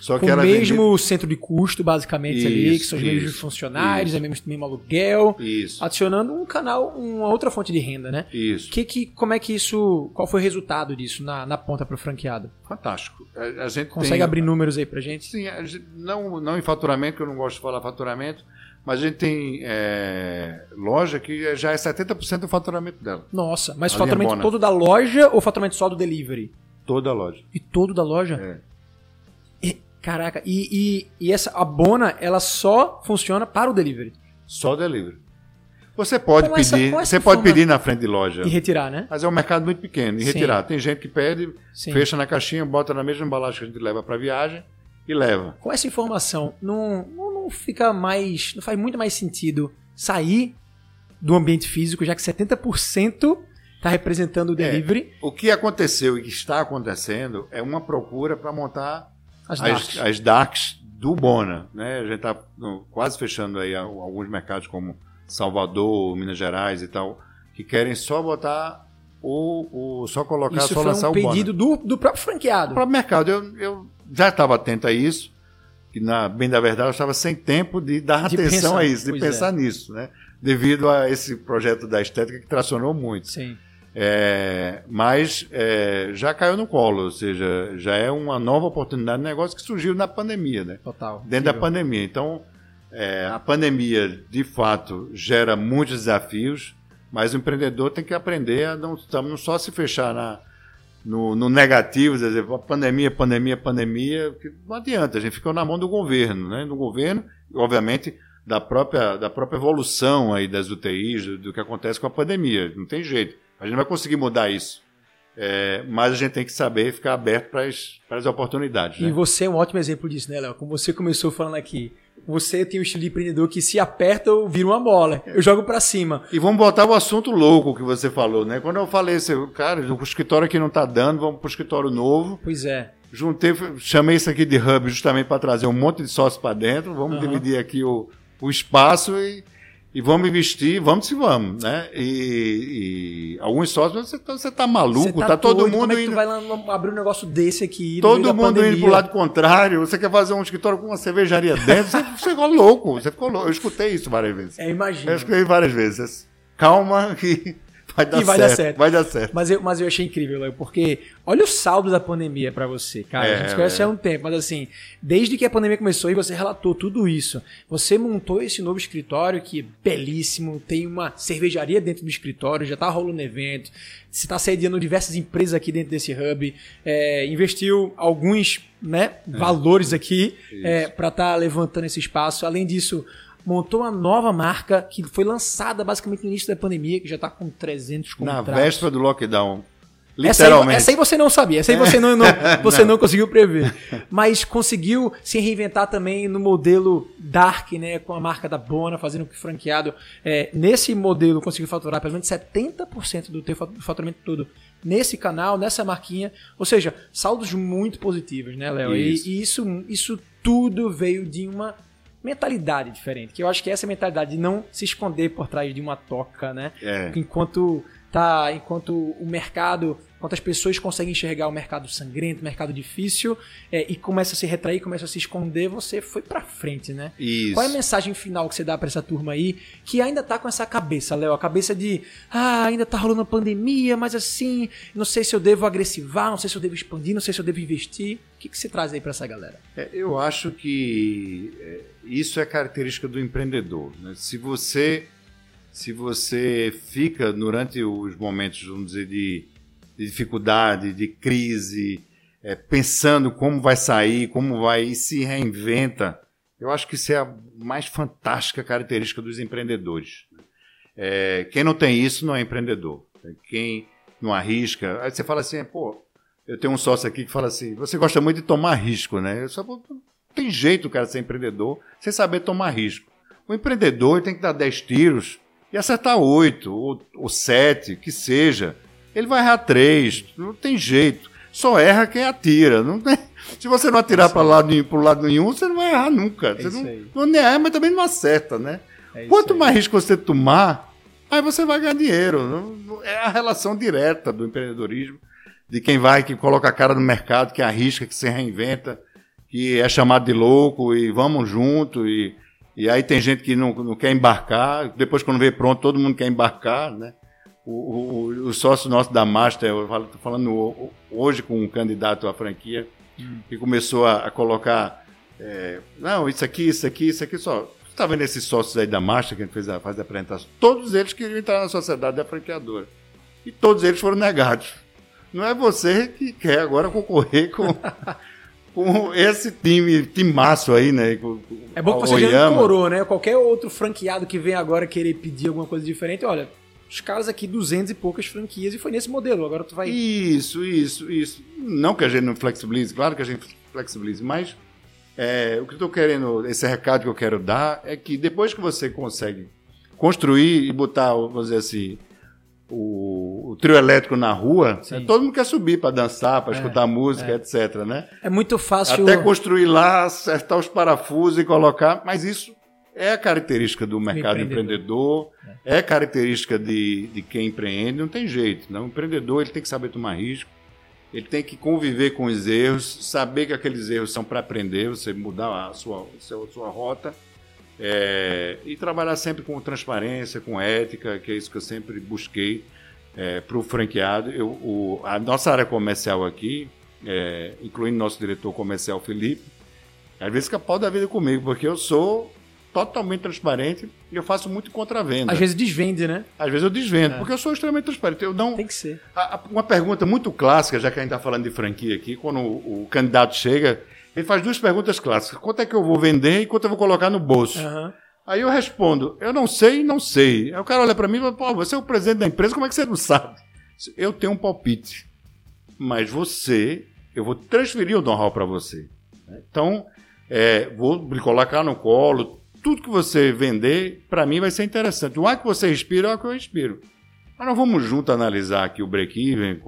Só que com o é mesmo centro de custo, basicamente, ali, que Isso, são os mesmos isso, funcionários, isso. é mesmo, mesmo aluguel. Isso, adicionando um canal, uma outra fonte de renda, né? isso. Que, que, como é que isso. Qual foi o resultado disso na, na ponta para o franqueado? Fantástico. A, a gente Consegue tem- abrir números aí pra gente? Sim, a gente- não, não em faturamento, que eu não gosto de falar faturamento, mas a gente tem é, loja que já é 70% do faturamento dela. Nossa, mas faturamento todo da loja ou faturamento só do delivery? Toda a loja. E todo da loja? É. Caraca, e, e, e essa a Bona, ela só funciona para o delivery. Só delivery. Você pode Com essa- pedir, essa você pode forma- pedir na frente de loja, E retirar, né? mas é um mercado muito pequeno. E Sim. retirar. Tem gente que pede, Sim. fecha na caixinha, bota na mesma embalagem que a gente leva para viagem e leva. Com essa informação, não, não, não fica mais. Não faz muito mais sentido sair do ambiente físico, já que 70% está representando o delivery. É, o que aconteceu e que está acontecendo é uma procura para montar as, as. As, darks do Bona. Né? A gente está quase fechando aí alguns mercados como Salvador, Minas Gerais e tal, que querem só botar o, o só colocar, isso só lançar um o Bona. pedido do, do próprio franqueado. Do próprio mercado. Eu, eu já estava atento a isso, que na, bem da verdade eu estava sem tempo de dar de atenção pensar, a isso, de pensar é. nisso, né? Devido a esse projeto da estética que tracionou muito. Sim. É, mas é, já caiu no colo, ou seja, já é uma nova oportunidade de negócio que surgiu na pandemia, né? Total. Dentro da pandemia. Então, é, a pandemia, de fato, gera muitos desafios, mas o empreendedor tem que aprender a não, não só se fechar na, no, no negativo, dizer, pandemia, pandemia, pandemia, não adianta, a gente ficou na mão do governo, né? Do governo, obviamente, da própria, da própria evolução aí das UTIs, do, do que acontece com a pandemia. Não tem jeito. A gente não vai conseguir mudar isso. É, mas a gente tem que saber ficar aberto para as oportunidades. Né? E você é um ótimo exemplo disso, né, Léo? Como você começou falando aqui. Você tem um estilo de empreendedor que se aperta, eu viro uma bola. Eu jogo para cima. E vamos botar o assunto louco que você falou, né? Quando eu falei assim, cara, o escritório aqui não está dando, vamos para o escritório novo. Pois é. Juntei, chamei isso aqui de hub justamente para trazer um monte de sócios para dentro. Vamos uhum. dividir aqui o, o espaço e e vamos investir, vamos se vamos, né? E, e alguns sócios, você tá, você tá maluco, você tá, tá todo doido, mundo como é indo. vai lá abrir um negócio desse aqui. Todo mundo indo pro lado contrário. Você quer fazer um escritório com uma cervejaria dentro, você, você ficou louco, você ficou louco. Eu escutei isso várias vezes. É, imagina. Eu escutei várias vezes. Calma que Vai dar, e vai certo, dar certo. Vai dar certo. Mas eu, mas eu achei incrível, Léo, porque olha o saldo da pandemia para você, cara. É, a gente conhece é. há um tempo, mas assim, desde que a pandemia começou e você relatou tudo isso, você montou esse novo escritório que é belíssimo, tem uma cervejaria dentro do escritório, já tá rolando evento, você está sediando diversas empresas aqui dentro desse hub, é, investiu alguns né, é. valores aqui é, para estar tá levantando esse espaço. Além disso, montou uma nova marca que foi lançada basicamente no início da pandemia, que já está com 300 contratos. Na véspera do lockdown. Literalmente. Essa aí, essa aí você não sabia, essa aí você não, não <laughs> você não. não. conseguiu prever. Mas conseguiu se reinventar também no modelo Dark, né? Com a marca da Bona, fazendo que franqueado. É, nesse modelo conseguiu faturar pelo menos 70% do teu faturamento todo nesse canal, nessa marquinha. Ou seja, saldos muito positivos, né, Léo? E, e isso, isso tudo veio de uma mentalidade diferente. Que eu acho que essa mentalidade de não se esconder por trás de uma toca, né? É. Enquanto tá, enquanto o mercado, enquanto as pessoas conseguem enxergar o mercado sangrento, o mercado difícil, é, e começa a se retrair, começa a se esconder, você foi para frente, né? Isso. Qual é a mensagem final que você dá para essa turma aí que ainda tá com essa cabeça, Léo, a cabeça de, ah, ainda tá rolando a pandemia, mas assim, não sei se eu devo agressivar, não sei se eu devo expandir, não sei se eu devo investir. O que, que você traz aí para essa galera? É, eu acho que é, isso é característica do empreendedor. Né? Se você se você fica durante os momentos, vamos dizer, de, de dificuldade, de crise, é, pensando como vai sair, como vai e se reinventa, eu acho que isso é a mais fantástica característica dos empreendedores. É, quem não tem isso não é empreendedor. Quem não arrisca, aí você fala assim, pô, eu tenho um sócio aqui que fala assim, você gosta muito de tomar risco, né? Eu só, tem jeito o cara ser empreendedor sem saber tomar risco. O empreendedor tem que dar 10 tiros e acertar oito ou, ou sete, que seja. Ele vai errar três, não tem jeito. Só erra quem atira. Não tem... Se você não atirar para lado, lado nenhum, você não vai errar nunca. É você não, não erra, mas também não acerta, né? É Quanto mais risco você tomar, aí você vai ganhar dinheiro. É a relação direta do empreendedorismo, de quem vai, que coloca a cara no mercado, que arrisca, que se reinventa, que é chamado de louco e vamos junto e e aí tem gente que não, não quer embarcar, depois quando vê pronto, todo mundo quer embarcar, né? O, o, o sócio nosso da Master, eu estou falando hoje com um candidato à franquia, hum. que começou a, a colocar, é, não, isso aqui, isso aqui, isso aqui, só. Você está vendo esses sócios aí da Master, que a gente fez a, faz a apresentação? Todos eles queriam entrar na sociedade da franqueadora. E todos eles foram negados. Não é você que quer agora concorrer com <laughs> com esse time, timaço aí, né? Com, é bom que você já decorou, né? Qualquer outro franqueado que vem agora querer pedir alguma coisa diferente, olha, os caras aqui, 200 e poucas franquias, e foi nesse modelo, agora tu vai... Isso, isso, isso. Não que a gente não flexibilize, claro que a gente flexibilize, mas é, o que eu estou querendo, esse recado que eu quero dar é que depois que você consegue construir e botar, vamos dizer assim, o, o trio elétrico na rua, né, todo mundo quer subir para dançar, para é, escutar música, é. etc. Né? É muito fácil. Até construir lá, acertar os parafusos e colocar, mas isso é a característica do mercado empreendedor, empreendedor é. é característica de, de quem empreende, não tem jeito. Não? O empreendedor ele tem que saber tomar risco, ele tem que conviver com os erros, saber que aqueles erros são para aprender, você mudar a sua, a sua, a sua rota é, e trabalhar sempre com transparência, com ética, que é isso que eu sempre busquei é, para o franqueado. Eu, o, a nossa área comercial aqui, é, incluindo nosso diretor comercial Felipe, às vezes fica pau da vida comigo, porque eu sou totalmente transparente e eu faço muito contravenda. Às vezes desvende, né? Às vezes eu desvendo, é. porque eu sou extremamente transparente. Eu não, Tem que ser. Uma pergunta muito clássica, já que a gente está falando de franquia aqui, quando o, o, candidato chega, ele faz duas perguntas clássicas. Quanto é que eu vou vender e quanto eu vou colocar no bolso? Uhum. Aí eu respondo, eu não sei, não sei. Aí o cara olha para mim e fala, pô, você é o presidente da empresa, como é que você não sabe? Eu tenho um palpite, mas você, eu vou transferir o know-how para você. Então, é, vou lhe colocar no colo, tudo que você vender, para mim vai ser interessante. O ar que você respira é o que eu respiro. Mas nós vamos junto analisar aqui o break-even,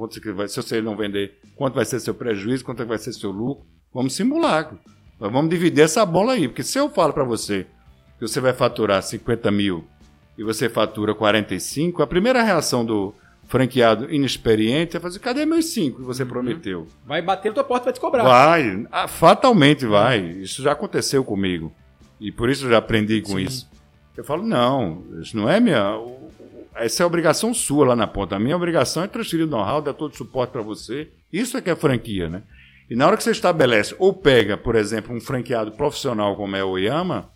se você não vender, quanto vai ser seu prejuízo, quanto vai ser seu lucro. Vamos simular. Nós vamos dividir essa bola aí. Porque se eu falo para você que você vai faturar 50 mil e você fatura 45, a primeira reação do franqueado inexperiente é fazer, cadê meus 5 que você uhum. prometeu? Vai bater na tua porta e vai te cobrar. Vai, ah, fatalmente vai. Isso já aconteceu comigo. E por isso eu já aprendi com Sim. isso. Eu falo, não, isso não é minha. Essa é a obrigação sua lá na ponta. A minha obrigação é transferir o know-how, dar todo o suporte para você. Isso é que é franquia, né? E na hora que você estabelece, ou pega, por exemplo, um franqueado profissional como é o Oyama,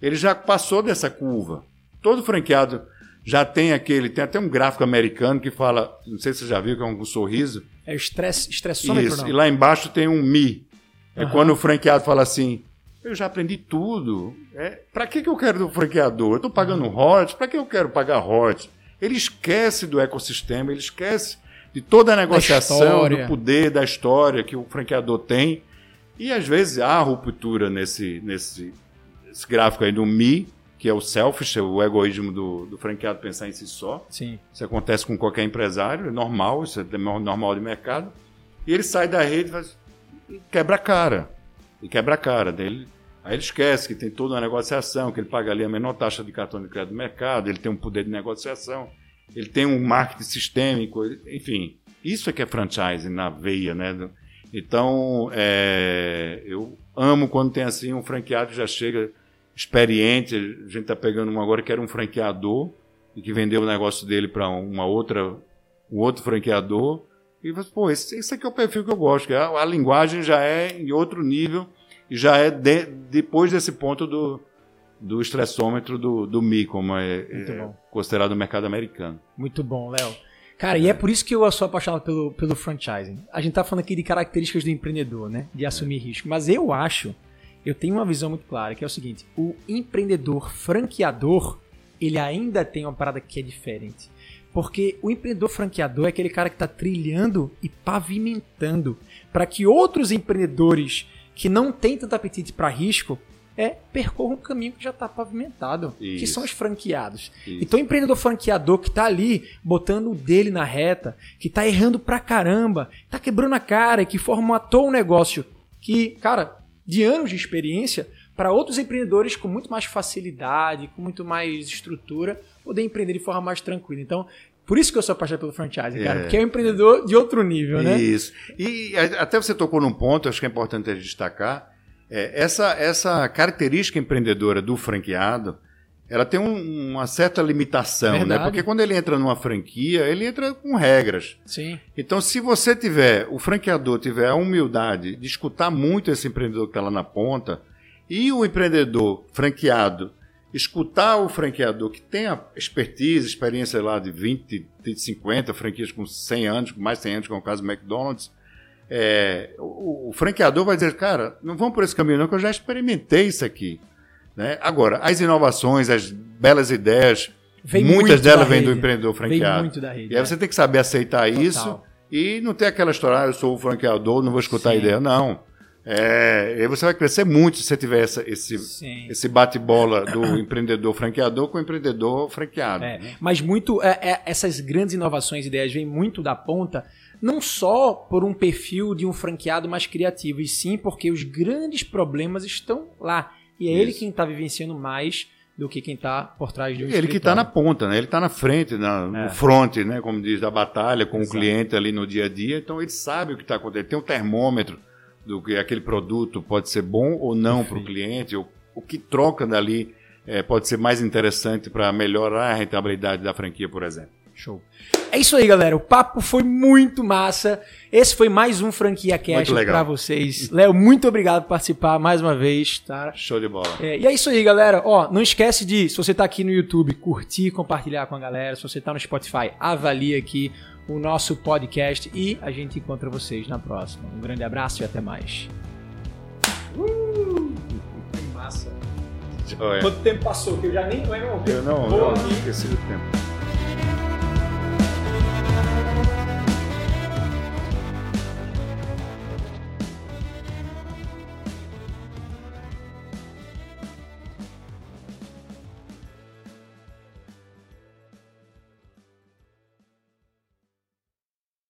ele já passou dessa curva. Todo franqueado já tem aquele, tem até um gráfico americano que fala, não sei se você já viu, que é um sorriso. É o estresse, estressômetro, Isso, não. e lá embaixo tem um Mi. É uhum. quando o franqueado fala assim, eu já aprendi tudo. É, para que, que eu quero do franqueador? Eu estou pagando royalties, para que eu quero pagar royalties? Ele esquece do ecossistema, ele esquece de toda a negociação, do poder, da história que o franqueador tem. E às vezes há ruptura nesse, nesse, gráfico aí do Mi, que é o selfish, o egoísmo do, do franqueado pensar em si só. Sim. Isso acontece com qualquer empresário, é normal, isso é normal de mercado. E ele sai da rede e faz, quebra a cara. E quebra a cara dele. Aí ele esquece que tem toda uma negociação, que ele paga ali a menor taxa de cartão de crédito do mercado, ele tem um poder de negociação, ele tem um marketing sistêmico, enfim. Isso é que é franchising na veia, né? Então, é, eu amo quando tem assim um franqueado que já chega experiente. A gente está pegando um agora que era um franqueador e que vendeu o negócio dele para uma outra, um outro franqueador. E pô, esse, esse aqui é o perfil que eu gosto. Que a, a linguagem já é em outro nível e já é de, depois desse ponto do, do estressômetro do, do Mi, como é, é considerado no mercado americano. Muito bom, Léo. Cara, e é por isso que eu sou apaixonado pelo, pelo franchising. A gente tá falando aqui de características do empreendedor, né? De assumir é. risco. Mas eu acho, eu tenho uma visão muito clara, que é o seguinte: o empreendedor franqueador, ele ainda tem uma parada que é diferente. Porque o empreendedor franqueador é aquele cara que está trilhando e pavimentando para que outros empreendedores que não têm tanto apetite para risco é percorra um caminho que já está pavimentado, Isso. que são os franqueados. Isso. Então, o empreendedor franqueador que está ali botando o dele na reta, que está errando pra caramba, está quebrando a cara e que formatou um negócio que, cara, de anos de experiência, para outros empreendedores com muito mais facilidade, com muito mais estrutura, poder empreender de forma mais tranquila. Então, por isso que eu sou apaixonado pelo franchising, cara, é. porque é um empreendedor de outro nível, né? Isso. E até você tocou num ponto, acho que é importante destacar, é, essa, essa característica empreendedora do franqueado, ela tem um, uma certa limitação, né? Verdade. né? Porque quando ele entra numa franquia, ele entra com regras. Sim. Então, se você tiver, o franqueador tiver a humildade de escutar muito esse empreendedor que está lá na ponta, e o empreendedor franqueado escutar o franqueador que tem a expertise, experiência lá de 20, de 50 franquias com 100 anos, com mais de 100 anos, como é o caso do McDonald's, é, o, o, franqueador vai dizer, cara, não vamos por esse caminho não, que eu já experimentei isso aqui. Né? Agora, as inovações, as belas ideias, Vem muitas delas vêm do empreendedor franqueado. Vem muito da rede, e aí é. você tem que saber aceitar Total. isso e não ter aquela história, ah, eu sou o franqueador, não vou escutar Sim. a ideia. Não. É, você vai crescer muito se você tiver essa, esse, esse bate-bola do empreendedor franqueador com o empreendedor franqueado. É, mas muito é, é, essas grandes inovações e ideias vêm muito da ponta, não só por um perfil de um franqueado mais criativo, e sim porque os grandes problemas estão lá. E é Isso. ele quem está vivenciando mais do que quem está por trás de um Ele que está na ponta, né? Ele está na frente, na, é. no front, né? Como diz, da batalha com Exato. o cliente ali no dia a dia. Então ele sabe o que está acontecendo. Ele tem um termômetro do que aquele produto pode ser bom ou não para o cliente, ou o que troca dali é, pode ser mais interessante para melhorar a rentabilidade da franquia, por exemplo. Show. É isso aí, galera. O papo foi muito massa. Esse foi mais um Franquia Cash para vocês. <laughs> Léo, muito obrigado por participar mais uma vez, tá? Show de bola. É, e é isso aí, galera. Ó, não esquece de, se você tá aqui no YouTube, curtir, compartilhar com a galera. Se você tá no Spotify, avalie aqui o nosso podcast e a gente encontra vocês na próxima. Um grande abraço e até mais. Uh, que massa. Joia. Quanto tempo passou? Que eu já nem lembro. Eu não, não esqueci do tempo.